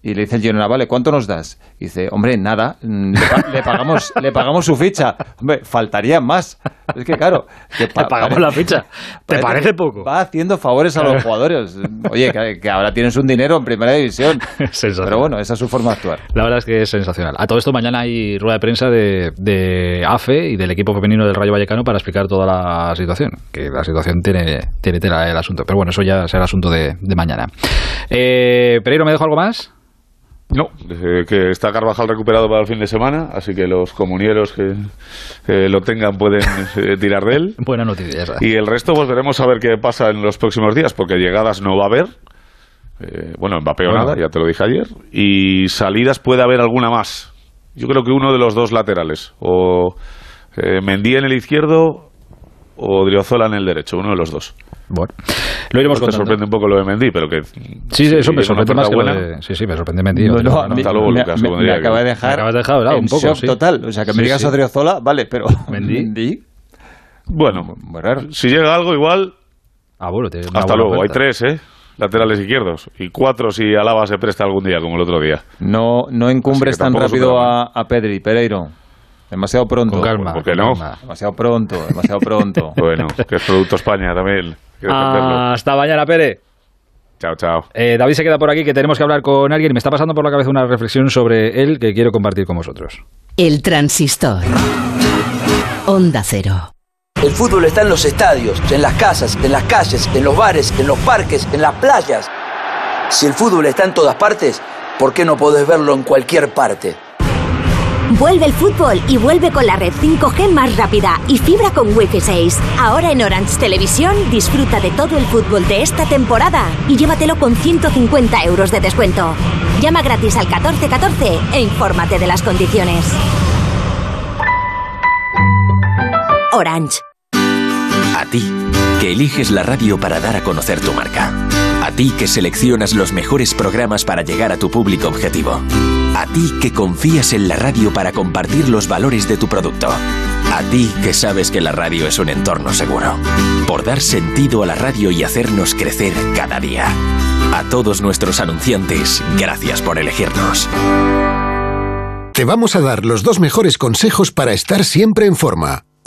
y le dice el Girona, vale, ¿cuánto nos das? Y dice, hombre, nada, mm, le, pa- le pagamos, le pagamos su ficha. Hombre, faltaría más. Es que claro, pa- Le pagamos la ficha. ¿Te parece poco? Va haciendo favores a los jugadores. Oye, que, que ahora tienes un dinero en primera división. Sensacional. Pero bueno, esa es su forma de actuar. La verdad es que es sensacional. A todo esto mañana hay rueda de prensa de, de AFE y del equipo femenino del Rayo Vallecano para explicar toda la situación. Que la situación tiene, tiene tela el asunto. Pero bueno, eso ya será asunto de, de mañana. Eh, Pereiro, ¿me dejo algo más? No, que está Carvajal recuperado para el fin de semana, así que los comunieros que eh, lo tengan pueden eh, tirar de él. Buena noticia esa. Y el resto, pues veremos a ver qué pasa en los próximos días, porque llegadas no va a haber. Eh, bueno, Mbappé o nada, ya te lo dije ayer. Y salidas puede haber alguna más. Yo creo que uno de los dos laterales. O eh, Mendy en el izquierdo o Driozola en el derecho, uno de los dos. Bueno, lo iremos Te contando. sorprende un poco lo de Mendy, pero que... Sí, sí, eso me sorprende más que lo de... Sí, sí, me sorprende Mendy. No, no, mí- Hasta luego, me, Lucas, me- me acaba de dejar Me acabas de dejar un poco, shock sí. total. O sea, que me Sí, digas sí. a Driozola, vale, pero Mendy. Bueno, muy raro. si llega algo igual, Ah, bueno, hasta luego. Hay tres, ¿eh? Laterales izquierdos. Y cuatro si Alaba se presta algún día, como el otro día. No, no encumbres tan rápido a, a Pedri, Pereiro. Demasiado pronto. Con calma. ¿Por qué no? calma. Demasiado pronto, demasiado pronto. Bueno, que es Producto España también. Defenderlo. Hasta mañana, Pere. Chao, chao. Eh, David se queda por aquí, que tenemos que hablar con alguien. Me está pasando por la cabeza una reflexión sobre él que quiero compartir con vosotros. El transistor. Onda cero. El fútbol está en los estadios, en las casas, en las calles, en los bares, en los parques, en las playas. Si el fútbol está en todas partes, ¿por qué no podés verlo en cualquier parte? Vuelve el fútbol y vuelve con la red 5G más rápida y fibra con Wi-Fi 6. Ahora en Orange Televisión disfruta de todo el fútbol de esta temporada y llévatelo con 150 euros de descuento. Llama gratis al 1414 e infórmate de las condiciones. Orange. A ti, que eliges la radio para dar a conocer tu marca. Ti que seleccionas los mejores programas para llegar a tu público objetivo. A ti que confías en la radio para compartir los valores de tu producto. A ti que sabes que la radio es un entorno seguro. Por dar sentido a la radio y hacernos crecer cada día. A todos nuestros anunciantes, gracias por elegirnos. Te vamos a dar los dos mejores consejos para estar siempre en forma.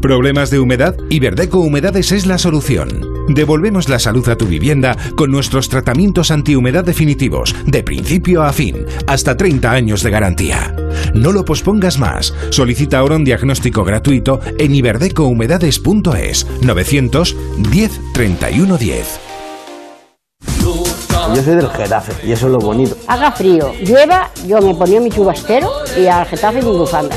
¿Problemas de humedad? Iberdeco Humedades es la solución. Devolvemos la salud a tu vivienda con nuestros tratamientos antihumedad definitivos, de principio a fin, hasta 30 años de garantía. No lo pospongas más. Solicita ahora un diagnóstico gratuito en iberdecohumedades.es 910 31 10. Yo soy del Getafe y eso es lo bonito. Haga frío, llueva, yo me ponía mi chubastero y al Getafe mi bufanda.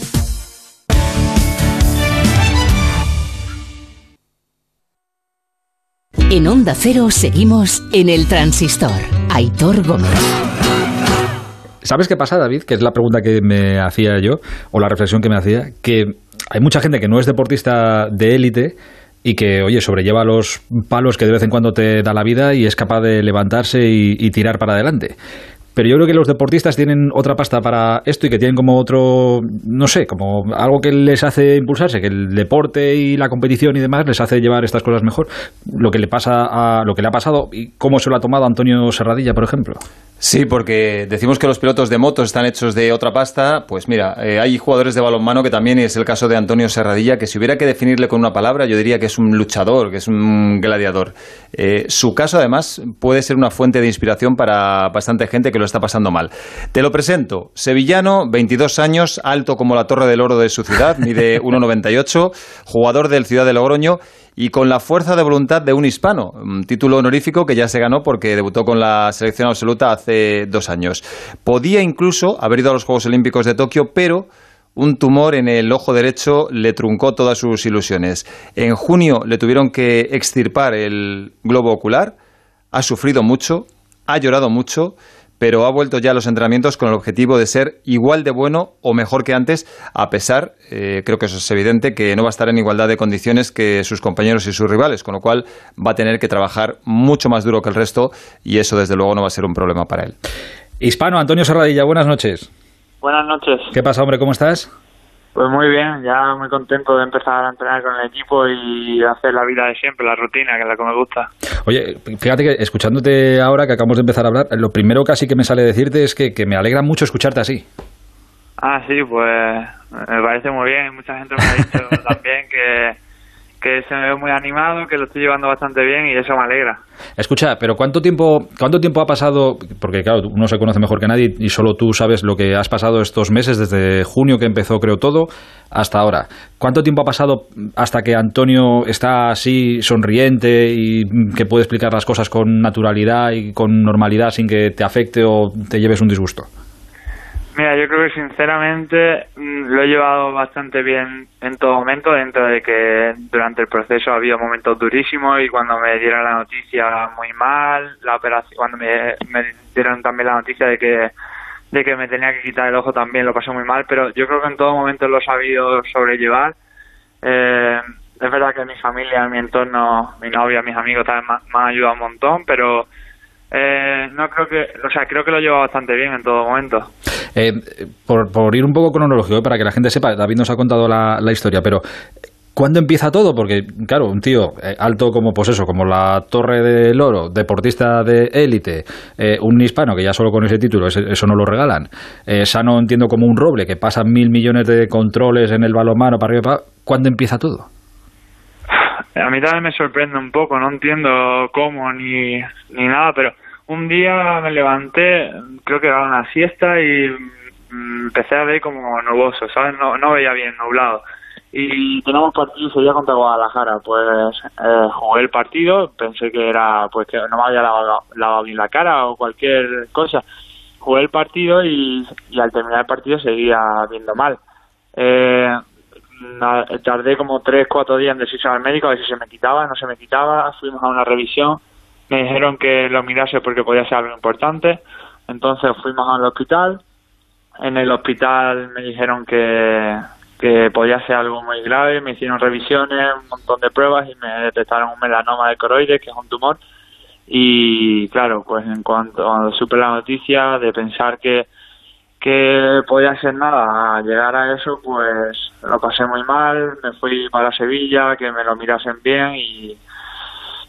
En Onda Cero seguimos en el transistor. Aitor Gómez. ¿Sabes qué pasa, David? Que es la pregunta que me hacía yo, o la reflexión que me hacía, que hay mucha gente que no es deportista de élite y que, oye, sobrelleva los palos que de vez en cuando te da la vida y es capaz de levantarse y, tirar para adelante. Pero yo creo que los deportistas tienen otra pasta para esto y que tienen como otro, no sé, como algo que les hace impulsarse, que el deporte y la competición y demás les hace llevar estas cosas mejor. Lo que le pasa a lo que le ha pasado y cómo se lo ha tomado Antonio Serradilla, por ejemplo. Sí, porque decimos que los pilotos de motos están hechos de otra pasta. Pues mira, eh, hay jugadores de balonmano que también es el caso de Antonio Serradilla, que si hubiera que definirle con una palabra, yo diría que es un luchador, que es un gladiador. Eh, su caso, además, puede ser una fuente de inspiración para bastante gente que lo está pasando mal. Te lo presento. Sevillano, 22 años, alto como la Torre del Oro de su ciudad, mide 1,98, jugador del Ciudad de Logroño y con la fuerza de voluntad de un hispano, un título honorífico que ya se ganó porque debutó con la selección absoluta hace dos años. Podía incluso haber ido a los Juegos Olímpicos de Tokio, pero un tumor en el ojo derecho le truncó todas sus ilusiones. En junio le tuvieron que extirpar el globo ocular, ha sufrido mucho, ha llorado mucho pero ha vuelto ya a los entrenamientos con el objetivo de ser igual de bueno o mejor que antes, a pesar, eh, creo que eso es evidente, que no va a estar en igualdad de condiciones que sus compañeros y sus rivales, con lo cual va a tener que trabajar mucho más duro que el resto y eso desde luego no va a ser un problema para él. Hispano, Antonio Serradilla, buenas noches. Buenas noches. ¿Qué pasa, hombre? ¿Cómo estás? Pues muy bien, ya muy contento de empezar a entrenar con el equipo y hacer la vida de siempre, la rutina, que es la que me gusta. Oye, fíjate que escuchándote ahora que acabamos de empezar a hablar, lo primero casi que me sale decirte es que, que me alegra mucho escucharte así. Ah, sí, pues me parece muy bien. Mucha gente me ha dicho también que que se me ve muy animado, que lo estoy llevando bastante bien y eso me alegra. Escucha, pero ¿cuánto tiempo, cuánto tiempo ha pasado? Porque claro, uno se conoce mejor que nadie y solo tú sabes lo que has pasado estos meses, desde junio que empezó creo todo, hasta ahora. ¿Cuánto tiempo ha pasado hasta que Antonio está así sonriente y que puede explicar las cosas con naturalidad y con normalidad sin que te afecte o te lleves un disgusto? Mira, yo creo que sinceramente mm, lo he llevado bastante bien en todo momento, dentro de que durante el proceso ha habido momentos durísimos y cuando me dieron la noticia muy mal, la operación, cuando me, dieron también la noticia de que de que me tenía que quitar el ojo también lo pasé muy mal, pero yo creo que en todo momento lo he sabido sobrellevar. Eh, es verdad que mi familia, mi entorno, mi novia, mis amigos también me han ayudado un montón, pero eh, no creo que, o sea, creo que lo lleva bastante bien en todo momento. Eh, por, por, ir un poco cronológico, eh, para que la gente sepa, David nos ha contado la, historia, pero ¿cuándo empieza todo? Porque, claro, un tío alto como, pues eso, como la Torre del Oro, deportista de élite, un hispano que ya solo con ese título, eso no lo regalan, sano entiendo como un roble que pasa mil millones de controles en el balonmano para arriba, para, ¿cuándo empieza todo? A mí también me sorprende un poco, no entiendo cómo ni, ni nada, pero un día me levanté, creo que era una siesta y mm, empecé a ver como nuboso, ¿sabes? No, no veía bien, nublado. Y tenemos partido ese día contra Guadalajara, pues eh, jugué el partido, pensé que era, pues que no me había lavado, bien la cara o cualquier cosa. Jugué el partido y, y al terminar el partido seguía viendo mal. Eh, tardé como tres, cuatro días en decirse al médico a ver si se me quitaba, no se me quitaba, fuimos a una revisión, me dijeron que lo mirase porque podía ser algo importante, entonces fuimos al hospital, en el hospital me dijeron que, que podía ser algo muy grave, me hicieron revisiones, un montón de pruebas y me detectaron un melanoma de coroides, que es un tumor, y claro, pues en cuanto supe la noticia de pensar que que podía ser nada, llegar a eso pues lo pasé muy mal, me fui para Sevilla, que me lo mirasen bien y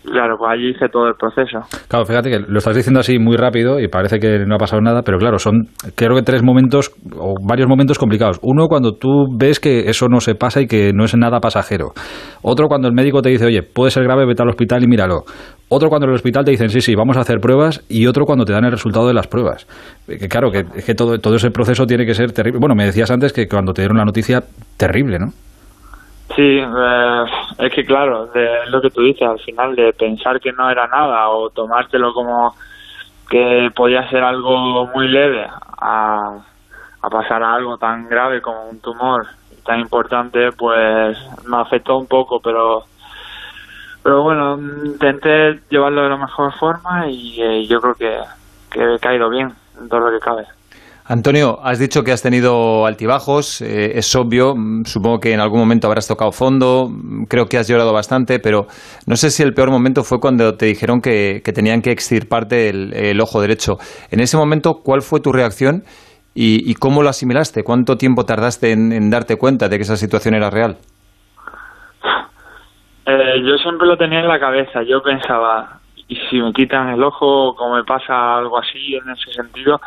Claro, pues allí hice todo el proceso. Claro, fíjate que lo estás diciendo así muy rápido y parece que no ha pasado nada, pero claro, son creo que tres momentos o varios momentos complicados. Uno, cuando tú ves que eso no se pasa y que no es nada pasajero. Otro, cuando el médico te dice, oye, puede ser grave, vete al hospital y míralo. Otro, cuando el hospital te dicen, sí, sí, vamos a hacer pruebas. Y otro, cuando te dan el resultado de las pruebas. Que claro, que, que todo, todo ese proceso tiene que ser terrible. Bueno, me decías antes que cuando te dieron la noticia, terrible, ¿no? Sí, eh, es que claro, de lo que tú dices, al final de pensar que no era nada o tomártelo como que podía ser algo muy leve a, a pasar a algo tan grave como un tumor tan importante, pues me afectó un poco, pero pero bueno, intenté llevarlo de la mejor forma y eh, yo creo que, que he caído bien en todo lo que cabe. Antonio, has dicho que has tenido altibajos, eh, es obvio, mm, supongo que en algún momento habrás tocado fondo, mm, creo que has llorado bastante, pero no sé si el peor momento fue cuando te dijeron que, tenían que extirparte el, ojo derecho. En ese momento, ¿cuál fue tu reacción y, cómo lo asimilaste? ¿Cuánto tiempo tardaste en, darte cuenta de que esa situación era real? Eh, yo siempre lo tenía en la cabeza, yo pensaba, y si me quitan el ojo, como me pasa algo así en ese sentido,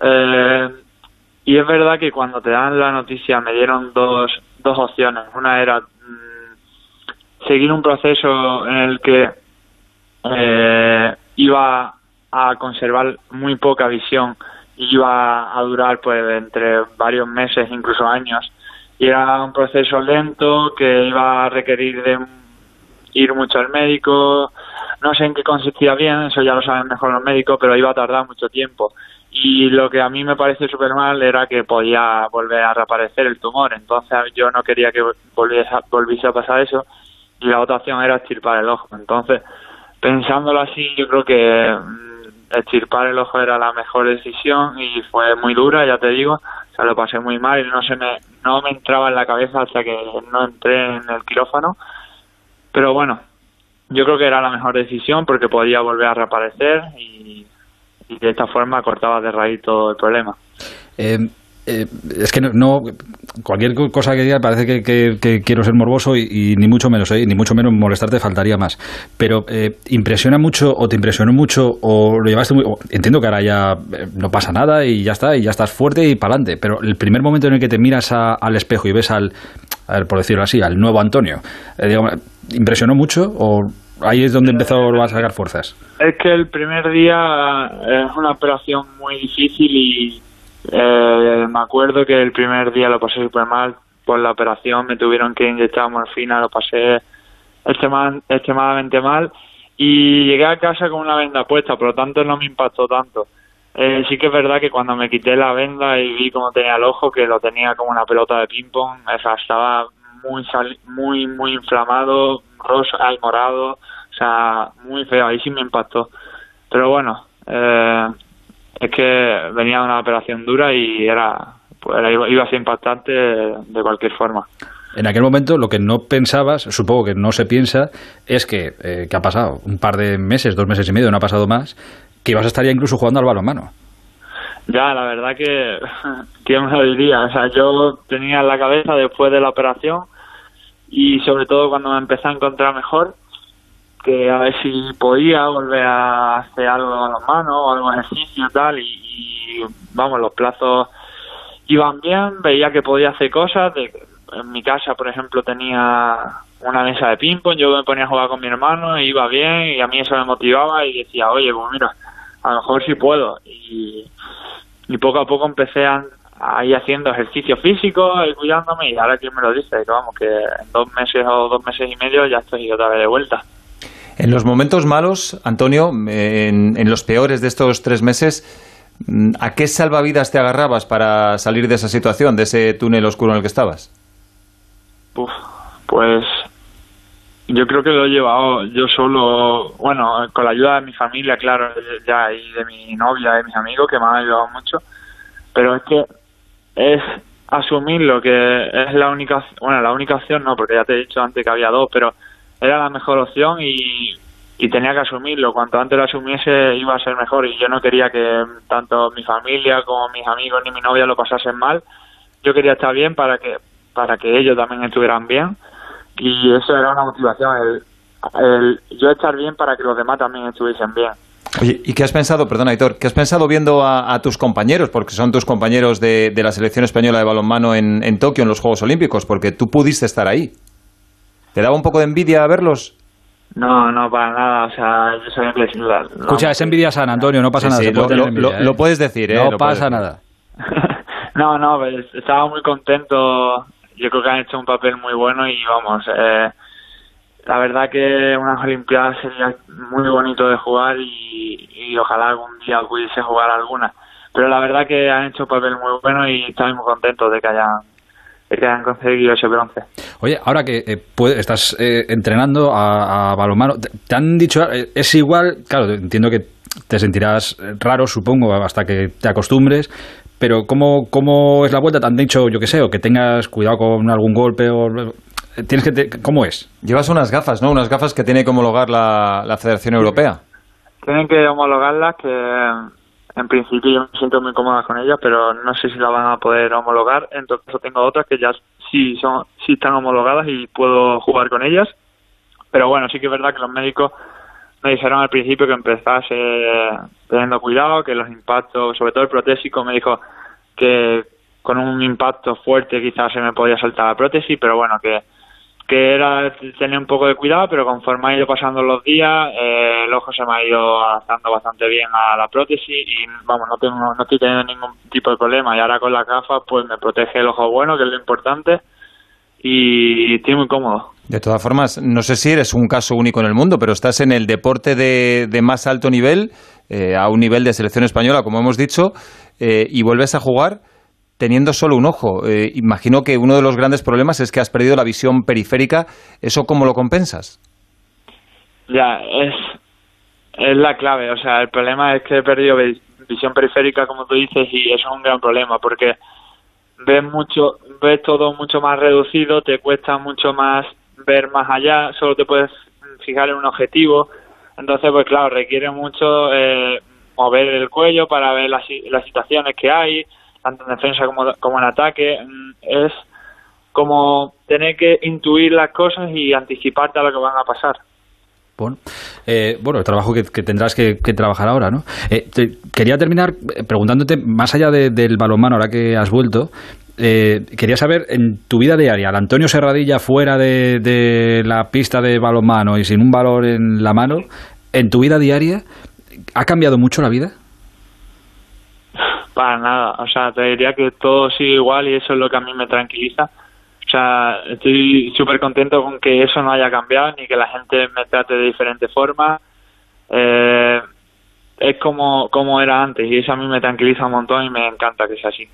eh, y es verdad que cuando te dan la noticia me dieron dos, dos opciones. Una era mm, seguir un proceso en el que eh, iba a conservar muy poca visión y iba a durar pues entre varios meses, incluso años. Y era un proceso lento que iba a requerir de ir mucho al médico. No sé en qué consistía bien, eso ya lo saben mejor los médicos, pero iba a tardar mucho tiempo y lo que a mí me parece súper mal era que podía volver a reaparecer el tumor, entonces yo no quería que volviese a, volviese a pasar eso y la otra opción era estirpar el ojo, entonces pensándolo así yo creo que mm, estirpar el ojo era la mejor decisión y fue muy dura, ya te digo, o sea, lo pasé muy mal y no se me, no me entraba en la cabeza hasta que no entré en el quirófano, pero bueno, yo creo que era la mejor decisión porque podía volver a reaparecer y y de esta forma cortaba de raíz todo el problema. Eh, eh, es que no, cualquier cosa que diga parece que, quiero ser morboso y, ni mucho menos, ¿eh? ni mucho menos molestarte faltaría más. Pero impresiona mucho o te impresionó mucho o lo llevaste muy... entiendo que ahora ya no pasa nada y ya está, y ya estás fuerte y para adelante. Pero el primer momento en el que te miras al espejo y ves al, por decirlo así, al nuevo Antonio, ¿impresionó mucho o ahí es donde empezó a sacar fuerzas. Es que el primer día es una operación muy difícil y eh, me acuerdo que el primer día lo pasé súper mal por la operación, me tuvieron que inyectar morfina, lo pasé extremadamente mal y llegué a casa con una venda puesta, por lo tanto no me impactó tanto. Eh, sí que es verdad que cuando me quité la venda y vi cómo tenía el ojo, que lo tenía como una pelota de ping-pong, estaba muy, muy, muy inflamado, rosa y morado, o sea, muy feo, ahí sí me impactó. Pero bueno, eh, es que venía una operación dura y era, pues, iba a ser impactante de cualquier forma. En aquel momento lo que no pensabas, supongo que no se piensa, es que, eh, ha pasado un par de meses, dos meses y medio, no ha pasado más, que ibas a estar ya incluso jugando al balonmano. Ya, la verdad que, ¿quién me lo diría? O sea, yo tenía en la cabeza después de la operación y sobre todo cuando me empecé a encontrar mejor, que a ver si podía volver a hacer algo a las manos, o algo ejercicio y tal, y, vamos, los plazos iban bien, veía que podía hacer cosas, en mi casa, por ejemplo, tenía una mesa de ping-pong, yo me ponía a jugar con mi hermano, y iba bien, y a mí eso me motivaba, y decía, oye, pues mira, a lo mejor sí puedo, y poco a poco empecé a, ahí haciendo ejercicio físico y cuidándome y ahora quien me lo dice, que vamos, que en dos meses o dos meses y medio ya estoy otra vez de vuelta. En los momentos malos, Antonio, en, los peores de estos tres meses, ¿a qué salvavidas te agarrabas para salir de esa situación, de ese túnel oscuro en el que estabas? pues yo creo que lo he llevado yo solo, bueno, con la ayuda de mi familia, claro, ya y de mi novia, de mis amigos, que me han ayudado mucho, pero es que es asumir lo que es la única, bueno, la única opción no, porque ya te he dicho antes que había dos, pero era la mejor opción y, tenía que asumirlo. Cuanto antes lo asumiese iba a ser mejor y yo no quería que tanto mi familia como mis amigos ni mi novia lo pasasen mal. Yo quería estar bien para que para que ellos también estuvieran bien y eso era una motivación, el, el yo estar bien para que los demás también estuviesen bien. Oye, ¿y qué has pensado, perdona, Aitor, qué has pensado viendo a, tus compañeros, porque son tus compañeros de, la selección española de balonmano en, en, Tokio, en los Juegos Olímpicos, porque tú pudiste estar ahí? ¿Te daba un poco de envidia verlos? No, no, para nada, o sea, yo sabía que... Escucha, es envidia San Antonio, no pasa nada. lo, ¿eh? puedes decir, ¿eh? No pasa nada. no, no, pues, estaba muy contento, yo creo que han hecho un papel muy bueno y vamos... Eh, la verdad que unas Olimpiadas sería muy bonito de jugar y, ojalá algún día pudiese jugar alguna. Pero la verdad que han hecho un papel muy bueno y estoy muy contento de que hayan, que hayan conseguido ese bronce. Oye, ahora que eh, estás eh, entrenando a, a, balonmano, ¿te han dicho, eh, es igual, claro, entiendo que te sentirás raro, supongo, hasta que te acostumbres, pero ¿cómo, ¿cómo es la vuelta? ¿Te han dicho, yo qué sé, o que tengas cuidado con algún golpe o... Tienes que ¿Cómo es? Llevas unas gafas, ¿no? Unas gafas que tiene que homologar la, la Federación Europea. Tienen que homologarlas, que en principio yo me siento muy cómoda con ellas, pero no sé si la van a poder homologar. En todo caso tengo otras que ya sí, son, sí están homologadas y puedo jugar con ellas. Pero bueno, sí que es verdad que los médicos me dijeron al principio que empezase teniendo cuidado, que los impactos, sobre todo el protésico, me dijo que con un impacto fuerte quizás se me podía saltar la prótesis, pero bueno, que, que era tener un poco de cuidado, pero conforme ha ido pasando los días, eh, el ojo se me ha ido adaptando bastante bien a la prótesis y vamos, no tengo no estoy teniendo ningún tipo de problema y ahora con la gafas pues me protege el ojo bueno, que es lo importante y estoy muy cómodo. De todas formas, no sé si eres un caso único en el mundo, pero estás en el deporte de, más alto nivel, eh, a un nivel de selección española, como hemos dicho, eh, y vuelves a jugar teniendo solo un ojo. Eh, imagino que uno de los grandes problemas es que has perdido la visión periférica. ¿Eso cómo lo compensas? Ya, es, es la clave. O sea, el problema es que he perdido visión periférica, como tú dices, y eso es un gran problema, porque ves mucho, ves todo mucho más reducido, te cuesta mucho más ver más allá, solo te puedes fijar en un objetivo. Entonces, pues claro, requiere mucho eh, mover el cuello para ver las, las situaciones que hay, tanto en defensa como, como en ataque. Mm, es como tener que intuir las cosas y anticiparte a lo que van a pasar. Bueno, eh, bueno el trabajo que, tendrás que, trabajar ahora, ¿no? Eh, quería terminar preguntándote, más allá del balonmano, ahora que has vuelto, eh, quería saber, en tu vida diaria, el Antonio Serradilla fuera de, la pista de balonmano y sin un valor en la mano, en tu vida diaria, ¿ha cambiado mucho la vida? Para nada, o sea, te diría que todo sigue igual y eso es lo que a mí me tranquiliza. O sea, estoy súper contento con que eso no haya cambiado ni que la gente me trate de diferente forma. Eh, es como, como era antes y eso a mí me tranquiliza un montón y me encanta que sea así.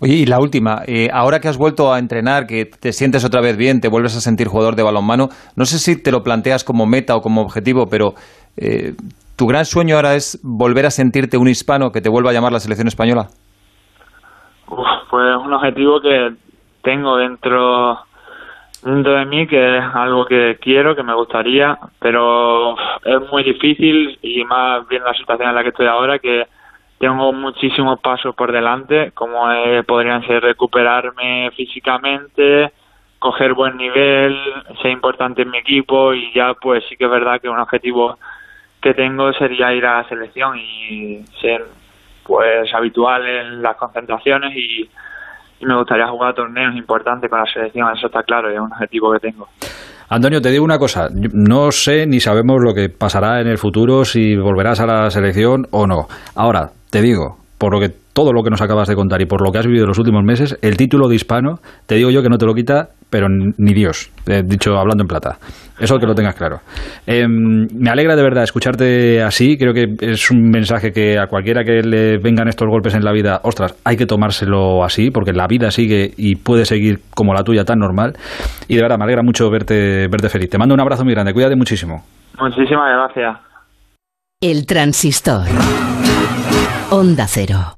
Oye, y la última, eh, ahora que has vuelto a entrenar, que te sientes otra vez bien, te vuelves a sentir jugador de balonmano, no sé si te lo planteas como meta o como objetivo, pero eh, ¿tu gran sueño ahora es volver a sentirte un hispano que te vuelva a llamar la selección española? pues un objetivo que tengo dentro dentro de mí que es algo que quiero, que me gustaría, pero es muy difícil y más bien la situación en la que estoy ahora que tengo muchísimos pasos por delante, como podrían ser recuperarme físicamente, coger buen nivel, ser importante en mi equipo y ya pues sí que es verdad que un objetivo que tengo sería ir a la selección y ser pues habitual en las concentraciones y, me gustaría jugar torneos importantes con la selección, eso está claro, es un objetivo que tengo. Antonio, te digo una cosa, no sé ni sabemos lo que pasará en el futuro, si volverás a la selección o no. Ahora, te digo, por lo que todo lo que nos acabas de contar y por lo que has vivido los últimos meses, el título de hispano, te digo yo que no te lo quita, pero ni Dios, eh, dicho hablando en plata. Eso que lo tengas claro. Em, me alegra de verdad escucharte así, creo que es un mensaje que a cualquiera que le vengan estos golpes en la vida, ostras, hay que tomárselo así, porque la vida sigue y puede seguir como la tuya tan normal. Y de verdad, me alegra mucho verte, verte feliz. Te mando un abrazo muy grande, cuídate muchísimo. Muchísimas gracias. El transistor. Onda Cero.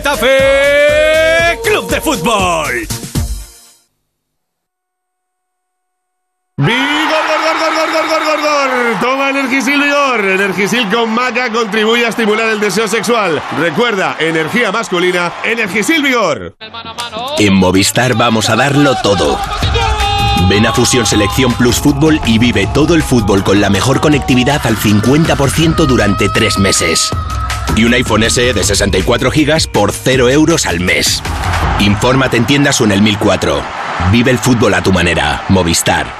Getafe Club de Fútbol. ¡Vigor, gor, gor, gor, gor, gor, gor, gor! Toma Toma Energisil Vigor. Energisil con maca contribuye a estimular el deseo sexual. Recuerda, energía masculina, Energisil Vigor. En Movistar vamos a darlo todo. Ven a Fusión Selección Plus Fútbol y vive todo el fútbol con la mejor conectividad al 50% durante tres meses. Y un iPhone SE de 64 GB por 0 euros al mes. Infórmate en tiendas o en el 1004. Vive el fútbol a tu manera. Movistar.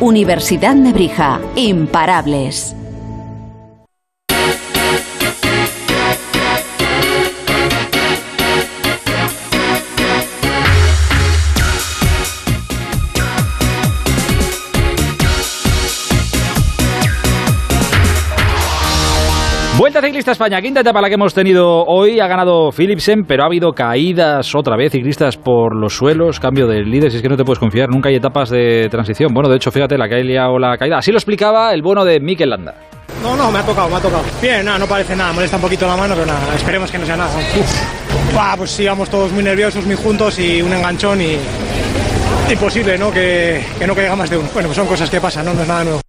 Universidad Nebrija. Imparables. Vuelta Ciclista España, quinta etapa la que hemos tenido hoy. Ha ganado Philipsen, pero ha habido caídas otra vez, ciclistas por los suelos, cambio de líderes. Es que no te puedes confiar, nunca hay etapas de transición. Bueno, de hecho, fíjate la caída o la caída. Así lo explicaba el bueno de Mikel Landa. No, no, me ha tocado, me ha tocado. Bien, nada, no parece nada, molesta un poquito la mano, pero nada, esperemos que no sea nada. Uf. pues sí, vamos todos muy nerviosos, muy juntos y un enganchón y imposible, ¿no? Que, que no caiga más de uno. Bueno, pues son cosas que pasan, ¿no? No es nada nuevo.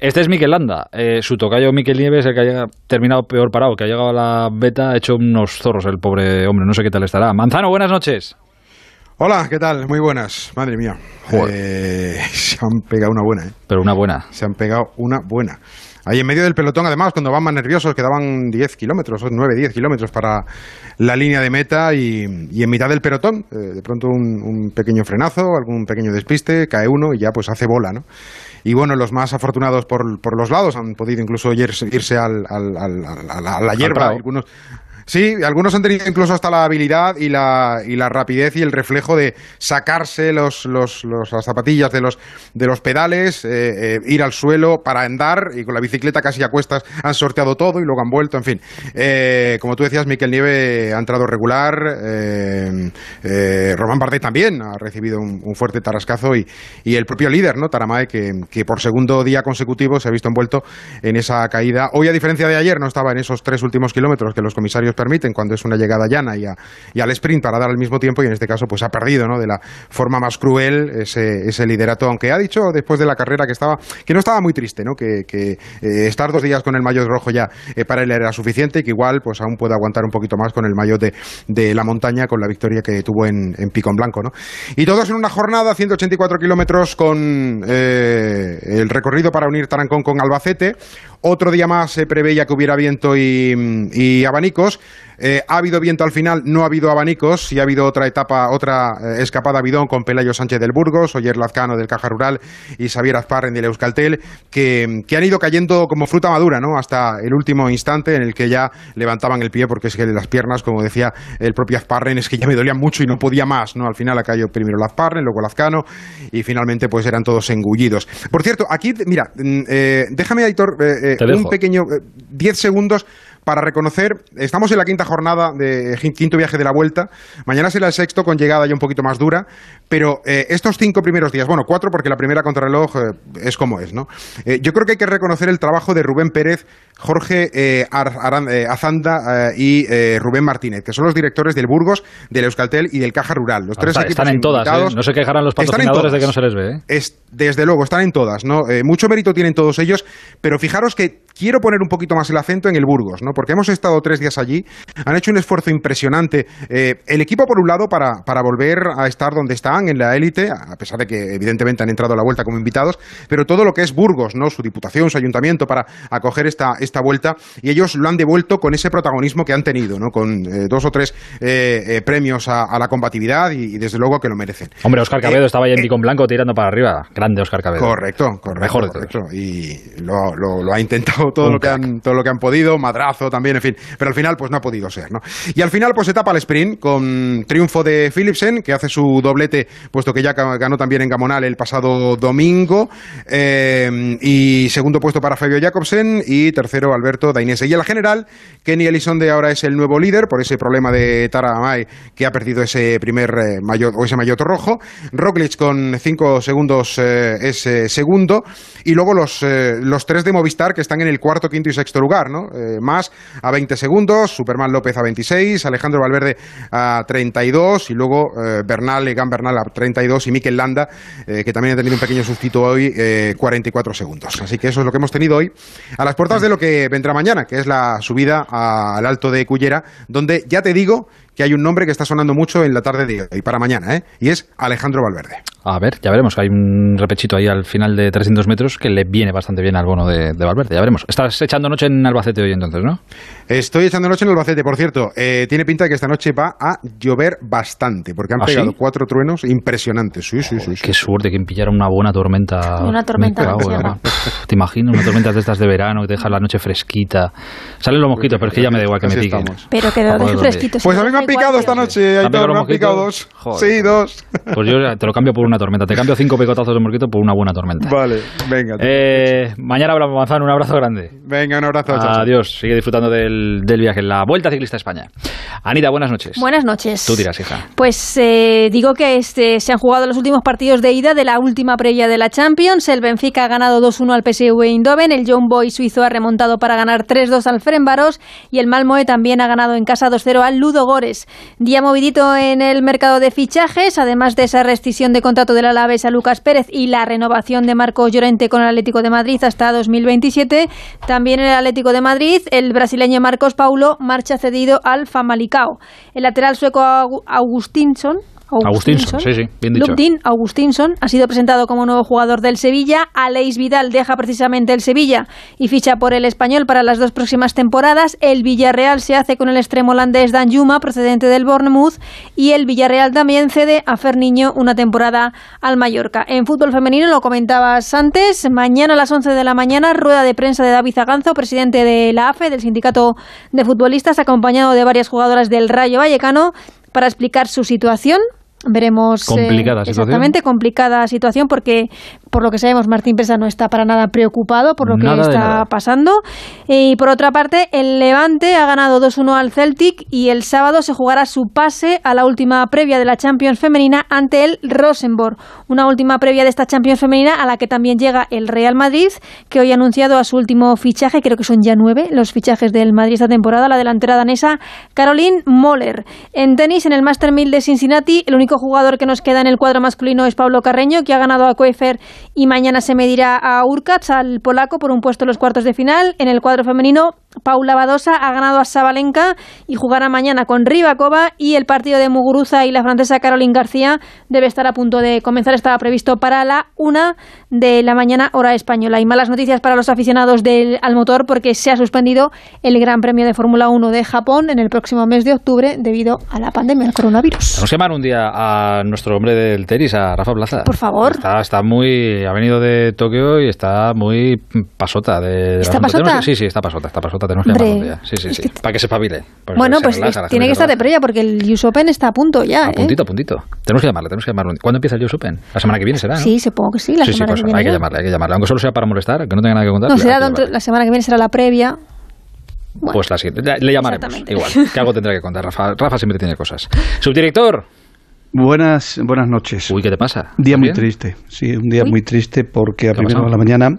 Este es Mikel Landa. Eh, su tocayo Mikel Nieves, el que ha terminado peor parado, que ha llegado a la beta, ha hecho unos zorros el pobre hombre. No sé qué tal estará. Manzano, buenas noches. Hola, ¿qué tal? Muy buenas. Madre mía. Eh, se han pegado una buena, ¿eh? Pero una buena. Se han pegado una buena. Ahí en medio del pelotón, además, cuando van más nerviosos, quedaban 10 kilómetros, 9, 10 kilómetros para la línea de meta y, en mitad del pelotón, eh, de pronto un, un, pequeño frenazo, algún pequeño despiste, cae uno y ya pues hace bola, ¿no? Y bueno, los más afortunados por, por los lados han podido incluso irse, al, al, a la hierba, algunos Sí, algunos han tenido incluso hasta la habilidad y la, y la rapidez y el reflejo de sacarse los, los, las zapatillas de los, de los pedales, eh, eh, ir al suelo para andar y con la bicicleta casi a cuestas han sorteado todo y luego han vuelto, en fin. Eh, como tú decías, Miquel Nieve ha entrado regular, Román Bardet también ha recibido un, fuerte tarascazo y, y, el propio líder, ¿no? Taramae, que, que por segundo día consecutivo se ha visto envuelto en esa caída. Hoy, a diferencia de ayer, no estaba en esos tres últimos kilómetros que los comisarios permiten cuando es una llegada llana y, al sprint para dar al mismo tiempo y en este caso pues ha perdido ¿no? de la forma más cruel ese, liderato, aunque ha dicho después de la carrera que estaba que no estaba muy triste, ¿no? que, eh, estar dos días con el maillot rojo ya eh, para él era suficiente y que igual pues aún puede aguantar un poquito más con el maillot de, la montaña con la victoria que tuvo en, en Pico en Blanco. ¿no? Y todos en una jornada, 184 kilómetros con eh, el recorrido para unir Tarancón con Albacete. Otro día más se preveía que hubiera viento y abanicos. Eh, ha habido viento al final, no ha habido abanicos y ha habido otra etapa, otra eh, escapada bidón con Pelayo Sánchez del Burgos, Oyer Lazcano del Caja Rural y Xavier Azparren del Euskaltel, que, que, han ido cayendo como fruta madura, ¿no? Hasta el último instante en el que ya levantaban el pie, porque es que las piernas, como decía el propio Azparren, es que ya me dolían mucho y no podía más, ¿no? Al final ha caído primero Lazparren, luego Lazcano y finalmente pues eran todos engullidos. Por cierto, aquí, mira, mm, eh, déjame, Aitor, un pequeño 10 segundos para reconocer, estamos en la quinta jornada de quinto viaje de la vuelta, mañana será el sexto con llegada ya un poquito más dura, pero eh, estos cinco primeros días, bueno, cuatro porque la primera contrarreloj eh, es como es, ¿no? Eh, yo creo que hay que reconocer el trabajo de Rubén Pérez, Jorge Azanda y Rubén Martínez, que son los directores del Burgos, del Euskaltel y del Caja Rural. Los tres equipos están en todas, no se quejarán los patrocinadores de que no se les ve. Es, desde luego, están en todas, ¿no? mucho mérito tienen todos ellos, pero fijaros que quiero poner un poquito más el acento en el Burgos, ¿no? Porque hemos estado tres días allí, han hecho un esfuerzo impresionante. el equipo, por un lado, para, para volver a estar donde está en la élite, a pesar de que evidentemente han entrado a la vuelta como invitados, pero todo lo que es Burgos, ¿no? su diputación, su ayuntamiento, para acoger esta, esta vuelta y ellos lo han devuelto con ese protagonismo que han tenido, ¿no? con eh, dos o tres eh, eh, premios a, a la combatividad y, y desde luego que lo merecen. Hombre, Oscar Cabedo estaba ahí en Picón Blanco tirando para arriba. Grande Oscar Cabedo. Correcto, correcto, Mejor de correcto. Y lo, lo- lo ha intentado todo lo, que han, todo lo que han podido, madrazo también, en fin. Pero al final, pues no ha podido ser, ¿no? Y al final, pues etapa al sprint, con triunfo de Philipsen, que hace su doblete, puesto que ya ganó también en Gamonal el pasado domingo. eh, y segundo puesto para Fabio Jacobsen y tercero Alberto Dainese. Y en la general, Kenny Elizonde ahora es el nuevo líder por ese problema de Tara Amay, que ha perdido ese primer eh, maillot, o ese maillot rojo. Roglic con cinco segundos eh, es eh, segundo. Y luego los, eh, los tres de Movistar que están en el cuarto, quinto y sexto lugar, ¿no? Más a 20 segundos, Superman López a 26, Alejandro Valverde a 32 y luego Bernal, Egan Bernal a 32 y Mikel Landa, que también ha tenido un pequeño sustituto hoy, eh, 44 segundos. Así que eso es lo que hemos tenido hoy a las puertas de lo que vendrá mañana, que es la subida al Alto de Cullera, donde ya te digo que hay un nombre que está sonando mucho en la tarde de hoy, para mañana, ¿eh? y es Alejandro Valverde. A ver, ya veremos. Hay un repechito ahí al final de 300 metros que le viene bastante bien al bono de, de Valverde. Ya veremos. Estás echando noche en Albacete hoy entonces, ¿no? Estoy echando noche en Albacete, por cierto. Eh, tiene pinta de que esta noche va a llover bastante, porque han ¿Ah, sí? pegado cuatro truenos impresionantes. Sí, sí, sí. sí. Qué suerte que pillara una buena tormenta. Una tormenta Me cago. Te imagino una tormenta de estas de verano que te deja la noche fresquita. Salen los mosquitos, pero es que ya me da igual que me piquen. estamos. Pero que lo ¿dónde? fresquito. Pues a mí me han picado esta noche. ¿Te han picado me los han picado mosquitos? dos. Joder. Sí, dos. Pues yo te lo cambio por una tormenta. Te cambio cinco picotazos de mosquito por una buena tormenta. Vale, venga. Eh, mañana hablamos, Manzano. Un abrazo grande. Venga, un abrazo. Adiós. Sigue disfrutando del, del viaje en la Vuelta Ciclista a España. Anita, buenas noches. Buenas noches. Tú dirás, hija. Pues eh, digo que este, se han jugado los últimos partidos de ida de la última previa de la Champions. El Benfica ha ganado 2-1 al PSV Eindhoven. El John Boy suizo ha remontado para ganar 3-2 al Ferenbaros. Y el Malmoe también ha ganado en casa 2-0 al Ludo Gores. Día movidito en el mercado de fichajes, además de esa rescisión de contrato del Alavés a Lucas Pérez y la renovación de Marco Llorente con el Atlético de Madrid hasta 2027. También en el Atlético de Madrid, el brasileño Marcos Paulo marcha cedido al Famalicao. El lateral sueco Agu- Augustinsson. Agustinson, sí, sí, bien dicho. Luptin ha sido presentado como nuevo jugador del Sevilla. Aleix Vidal deja precisamente el Sevilla y ficha por el español para las dos próximas temporadas. El Villarreal se hace con el extremo holandés Dan Juma, procedente del Bournemouth. Y el Villarreal también cede a Ferniño una temporada al Mallorca. En fútbol femenino, lo comentabas antes, mañana a las 11 de la mañana, rueda de prensa de David Zaganzo, presidente de la AFE, del Sindicato de Futbolistas, acompañado de varias jugadoras del Rayo Vallecano, para explicar su situación. Veremos. eh, Complicada situación. Exactamente, complicada situación porque, por lo que sabemos, Martín Presa no está para nada preocupado por lo que Nada está pasando. Y por otra parte, el Levante ha ganado 2-1 al Celtic y el sábado se jugará su pase a la última previa de la Champions femenina ante el Rosenborg. Una última previa de esta Champions femenina a la que también llega el Real Madrid, que hoy ha anunciado a su último fichaje, creo que son ya nueve los fichajes del Madrid esta temporada, la delantera danesa Caroline Moller. En tenis, en el Master 1000 de Cincinnati, el único jugador que nos queda en el cuadro masculino es Pablo Carreño, que ha ganado a Koefer y mañana se medirá a Urkacz, al polaco, por un puesto en los cuartos de final. En el cuadro femenino, Paula Badosa ha ganado a Sabalenka y jugará mañana con Ribakova y el partido de Muguruza y la francesa Caroline García debe estar a punto de comenzar. Estaba previsto para la una de la mañana hora española. Y malas noticias para los aficionados del, al motor porque se ha suspendido el Gran Premio de Fórmula 1 de Japón en el próximo mes de octubre debido a la pandemia del coronavirus. Tenemos que llamar un día a nuestro hombre del tenis, a Rafa Plaza. Por favor. Está, está muy. Ha venido de Tokio y está muy pasota. De, ¿Está pasota? sí, sí, está pasota, está pasota. Tenemos que llamarlo un día. Sí, sí, sí. Para que se pabile. porque bueno, se pues relaja, la tiene que estar de previa porque el US Open está a punto ya. A ¿eh? puntito, a puntito. Tenemos que llamarle, tenemos que día. ¿Cuándo empieza el US Open? La semana que viene será, ¿no? Sí, supongo que sí, la sí, sí, semana pues que viene. hay que ya. llamarle, hay que llamarle. Aunque solo sea para molestar, que no tenga nada que contar. No, será que dentro- la semana que viene será la previa. Pues la siguiente. Le, llamaremos. Igual. Que algo tendrá que contar. Rafa, Rafa siempre tiene cosas. Subdirector. Buenas, buenas noches. Uy, ¿qué te pasa? Día muy ¿Bien? triste, sí, un día Uy. muy triste porque a ¿Qué ha primera hora de la mañana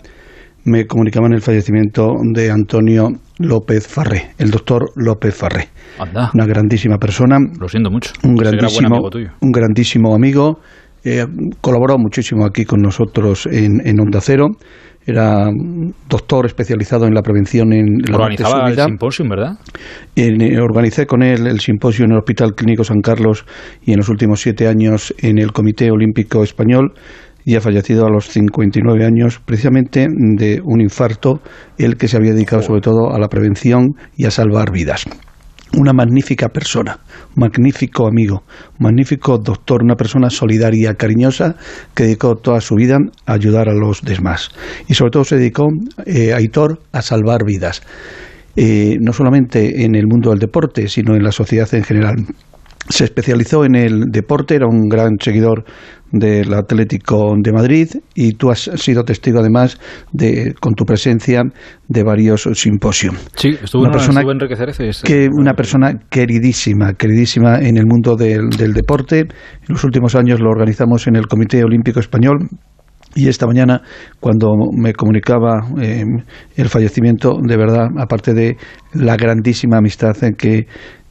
me comunicaban el fallecimiento de Antonio López Farré, el doctor López Farré. Anda. Una grandísima persona. Lo siento mucho. Un grandísimo, amigo tuyo. un grandísimo amigo. eh, colaboró muchísimo aquí con nosotros en, en Onda Cero. Era doctor especializado en la prevención en la Organizaba el simposium, ¿verdad? En- eh, organicé con él el simposio en el Hospital Clínico San Carlos y en los últimos siete años en el Comité Olímpico Español y ha fallecido a los 59 años precisamente de un infarto, el que se había dedicado sobre todo a la prevención y a salvar vidas una magnífica persona, magnífico amigo, magnífico doctor, una persona solidaria, cariñosa, que dedicó toda su vida a ayudar a los demás. Y sobre todo se dedicó, eh, Aitor, a salvar vidas. Eh, no solamente en el mundo del deporte, sino en la sociedad en general. Se especializó en el deporte, era un gran seguidor del Atlético de Madrid y tú has sido testigo además de con tu presencia de varios simposios. Sí, estuvo una persona que una persona queridísima, queridísima en el mundo del, deporte. En los últimos años lo organizamos en el Comité Olímpico Español y esta mañana, cuando me comunicaba eh, el fallecimiento, de verdad, aparte de la grandísima amistad en que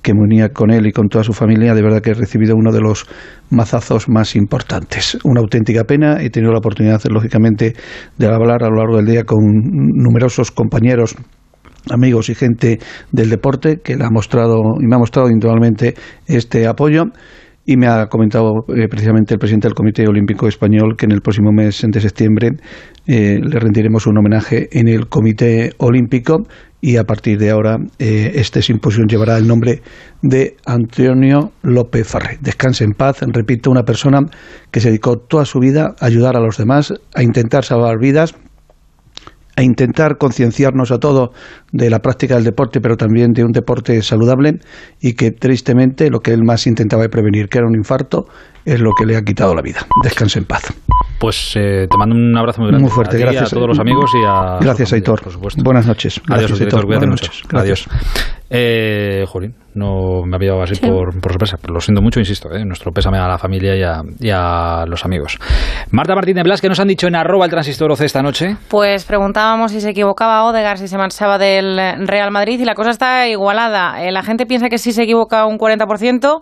que me unía con él y con toda su familia, de verdad que he recibido uno de los mazazos más importantes. Una auténtica pena. He tenido la oportunidad, lógicamente, de hablar a lo largo del día con numerosos compañeros amigos y gente del deporte que le ha mostrado y me ha mostrado individualmente este apoyo y me ha comentado eh, precisamente el presidente del Comité Olímpico Español que en el próximo mes de septiembre eh, le rendiremos un homenaje en el Comité Olímpico y a partir de ahora eh, este simposio llevará el nombre de Antonio López Farré. Descanse en paz, repito, una persona que se dedicó toda su vida a ayudar a los demás, a intentar salvar vidas, a intentar concienciarnos a todo de la práctica del deporte, pero también de un deporte saludable y que tristemente lo que él más intentaba prevenir, que era un infarto, es lo que le ha quitado la vida. Descanse en paz. Pues eh, te mando un abrazo muy grande. Muy fuerte, gracias a todos los amigos y a. Gracias, Aitor. Por supuesto. Buenas noches. Adiós, gracias, Aitor. Cuídate Buenas mucho. Noches. Gracias. Adiós. Eh, Jolín, no me había dado así por, sorpresa. Lo siento mucho, insisto. Eh, nuestro pésame a la familia y a, los amigos. Marta Martínez Blas, ¿qué nos han dicho en arroba el transistor OC esta noche? Pues preguntábamos si se equivocaba Odegar, si se marchaba del Real Madrid y la cosa está igualada. Eh, la gente piensa que sí se equivoca un 40%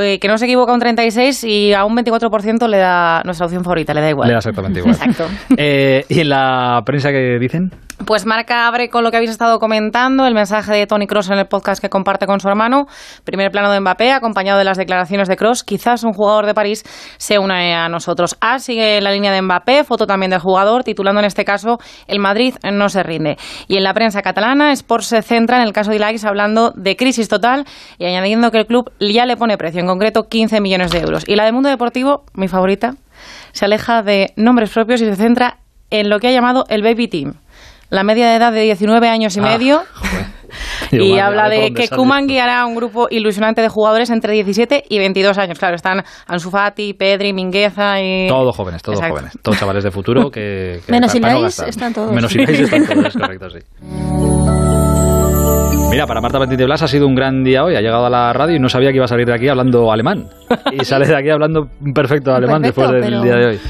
eh, que no se equivoca un 36 y a un 24% le da nuestra opción favorita, le da igual. Le da exactamente igual. Exacto. Eh, ¿Y en la prensa qué dicen? Pues Marca abre con lo que habéis estado comentando, el mensaje de Tony Cross en el podcast que comparte con su hermano. Primer plano de Mbappé, acompañado de las declaraciones de Cross. Quizás un jugador de París se une a nosotros. A sigue la línea de Mbappé, foto también del jugador, titulando en este caso El Madrid no se rinde. Y en la prensa catalana, Sport se centra en el caso de Ilaix hablando de crisis total y añadiendo que el club ya le pone precio, en concreto 15 millones de euros. Y la de Mundo Deportivo, mi favorita, se aleja de nombres propios y se centra en lo que ha llamado el Baby Team la media de edad de 19 años y ah, medio. y habla de que Kuman guiará a un grupo ilusionante de jugadores entre 17 y 22 años. Claro, están Ansu Fati, Pedri, Mingueza y... Todos jóvenes, todos jóvenes. Todos chavales de futuro que... Menos Ilais, están todos. Menos Ilais están todos, es correcto, sí. Mira, para Marta Martín de Blas ha sido un gran día hoy. Ha llegado a la radio y no sabía que iba a salir de aquí hablando alemán. Y sale de aquí hablando perfecto alemán después del día de hoy.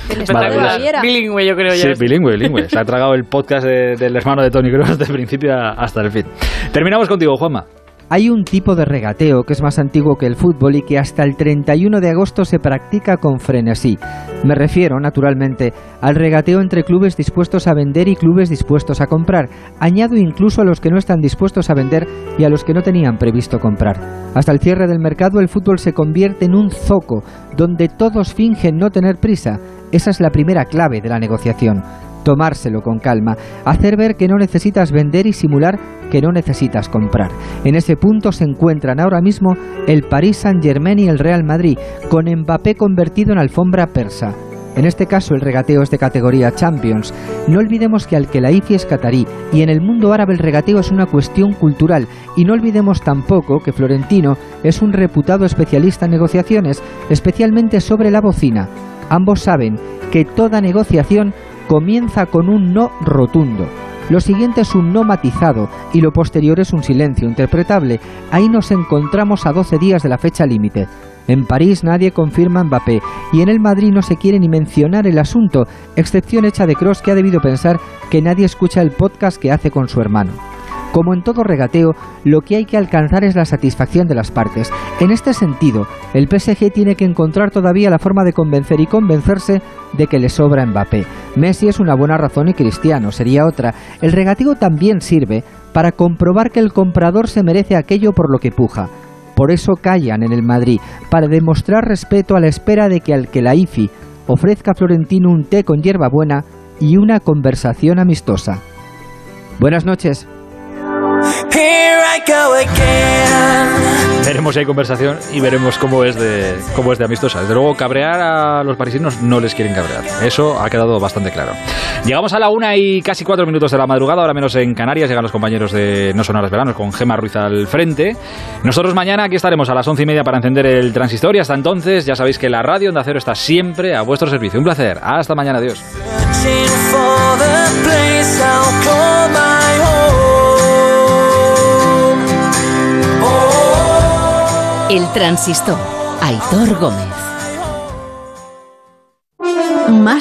Bilingüe, yo creo ya. Sí, bilingüe, bilingüe. Se ha tragado el podcast del hermano de Tony Kroos de principio hasta el fin. Terminamos contigo, Juanma. Hay un tipo de regateo que es más antiguo que el fútbol y que hasta el 31 de agosto se practica con frenesí. Me refiero, naturalmente, al regateo entre clubes dispuestos a vender y clubes dispuestos a comprar. Añado incluso a los que no están dispuestos a vender y a los que no tenían previsto comprar. Hasta el cierre del mercado el fútbol se convierte en un zoco donde todos fingen no tener prisa. Esa es la primera clave de la negociación tomárselo con calma, hacer ver que no necesitas vender y simular que no necesitas comprar. En ese punto se encuentran ahora mismo el Paris Saint-Germain y el Real Madrid, con Mbappé convertido en alfombra persa. En este caso el regateo es de categoría Champions. No olvidemos que al que la IFI es catarí y en el mundo árabe el regateo es una cuestión cultural y no olvidemos tampoco que Florentino es un reputado especialista en negociaciones, especialmente sobre la bocina. Ambos saben que toda negociación comienza con un no rotundo. Lo siguiente es un no matizado y lo posterior es un silencio interpretable. Ahí nos encontramos a 12 días de la fecha límite. En París nadie confirma Mbappé y en el Madrid no se quiere ni mencionar el asunto, excepción hecha de Cross que ha debido pensar que nadie escucha el podcast que hace con su hermano. Como en todo regateo, lo que hay que alcanzar es la satisfacción de las partes. En este sentido, el PSG tiene que encontrar todavía la forma de convencer y convencerse de que le sobra Mbappé. Messi es una buena razón y Cristiano sería otra. El regateo también sirve para comprobar que el comprador se merece aquello por lo que puja. Por eso callan en el Madrid, para demostrar respeto a la espera de que al que la IFI ofrezca a Florentino un té con hierbabuena y una conversación amistosa. Buenas noches. Veremos si hay conversación y veremos cómo es de cómo es de amistosa. Desde luego, cabrear a los parisinos no les quieren cabrear. Eso ha quedado bastante claro. Llegamos a la una y casi cuatro minutos de la madrugada, ahora menos en Canarias. Llegan los compañeros de No Sonoras Veranos con Gema Ruiz al frente. Nosotros mañana aquí estaremos a las once y media para encender el transistor y hasta entonces ya sabéis que la radio Onda Cero está siempre a vuestro servicio. Un placer. Hasta mañana. Adiós. El Transistor. Aitor Gómez.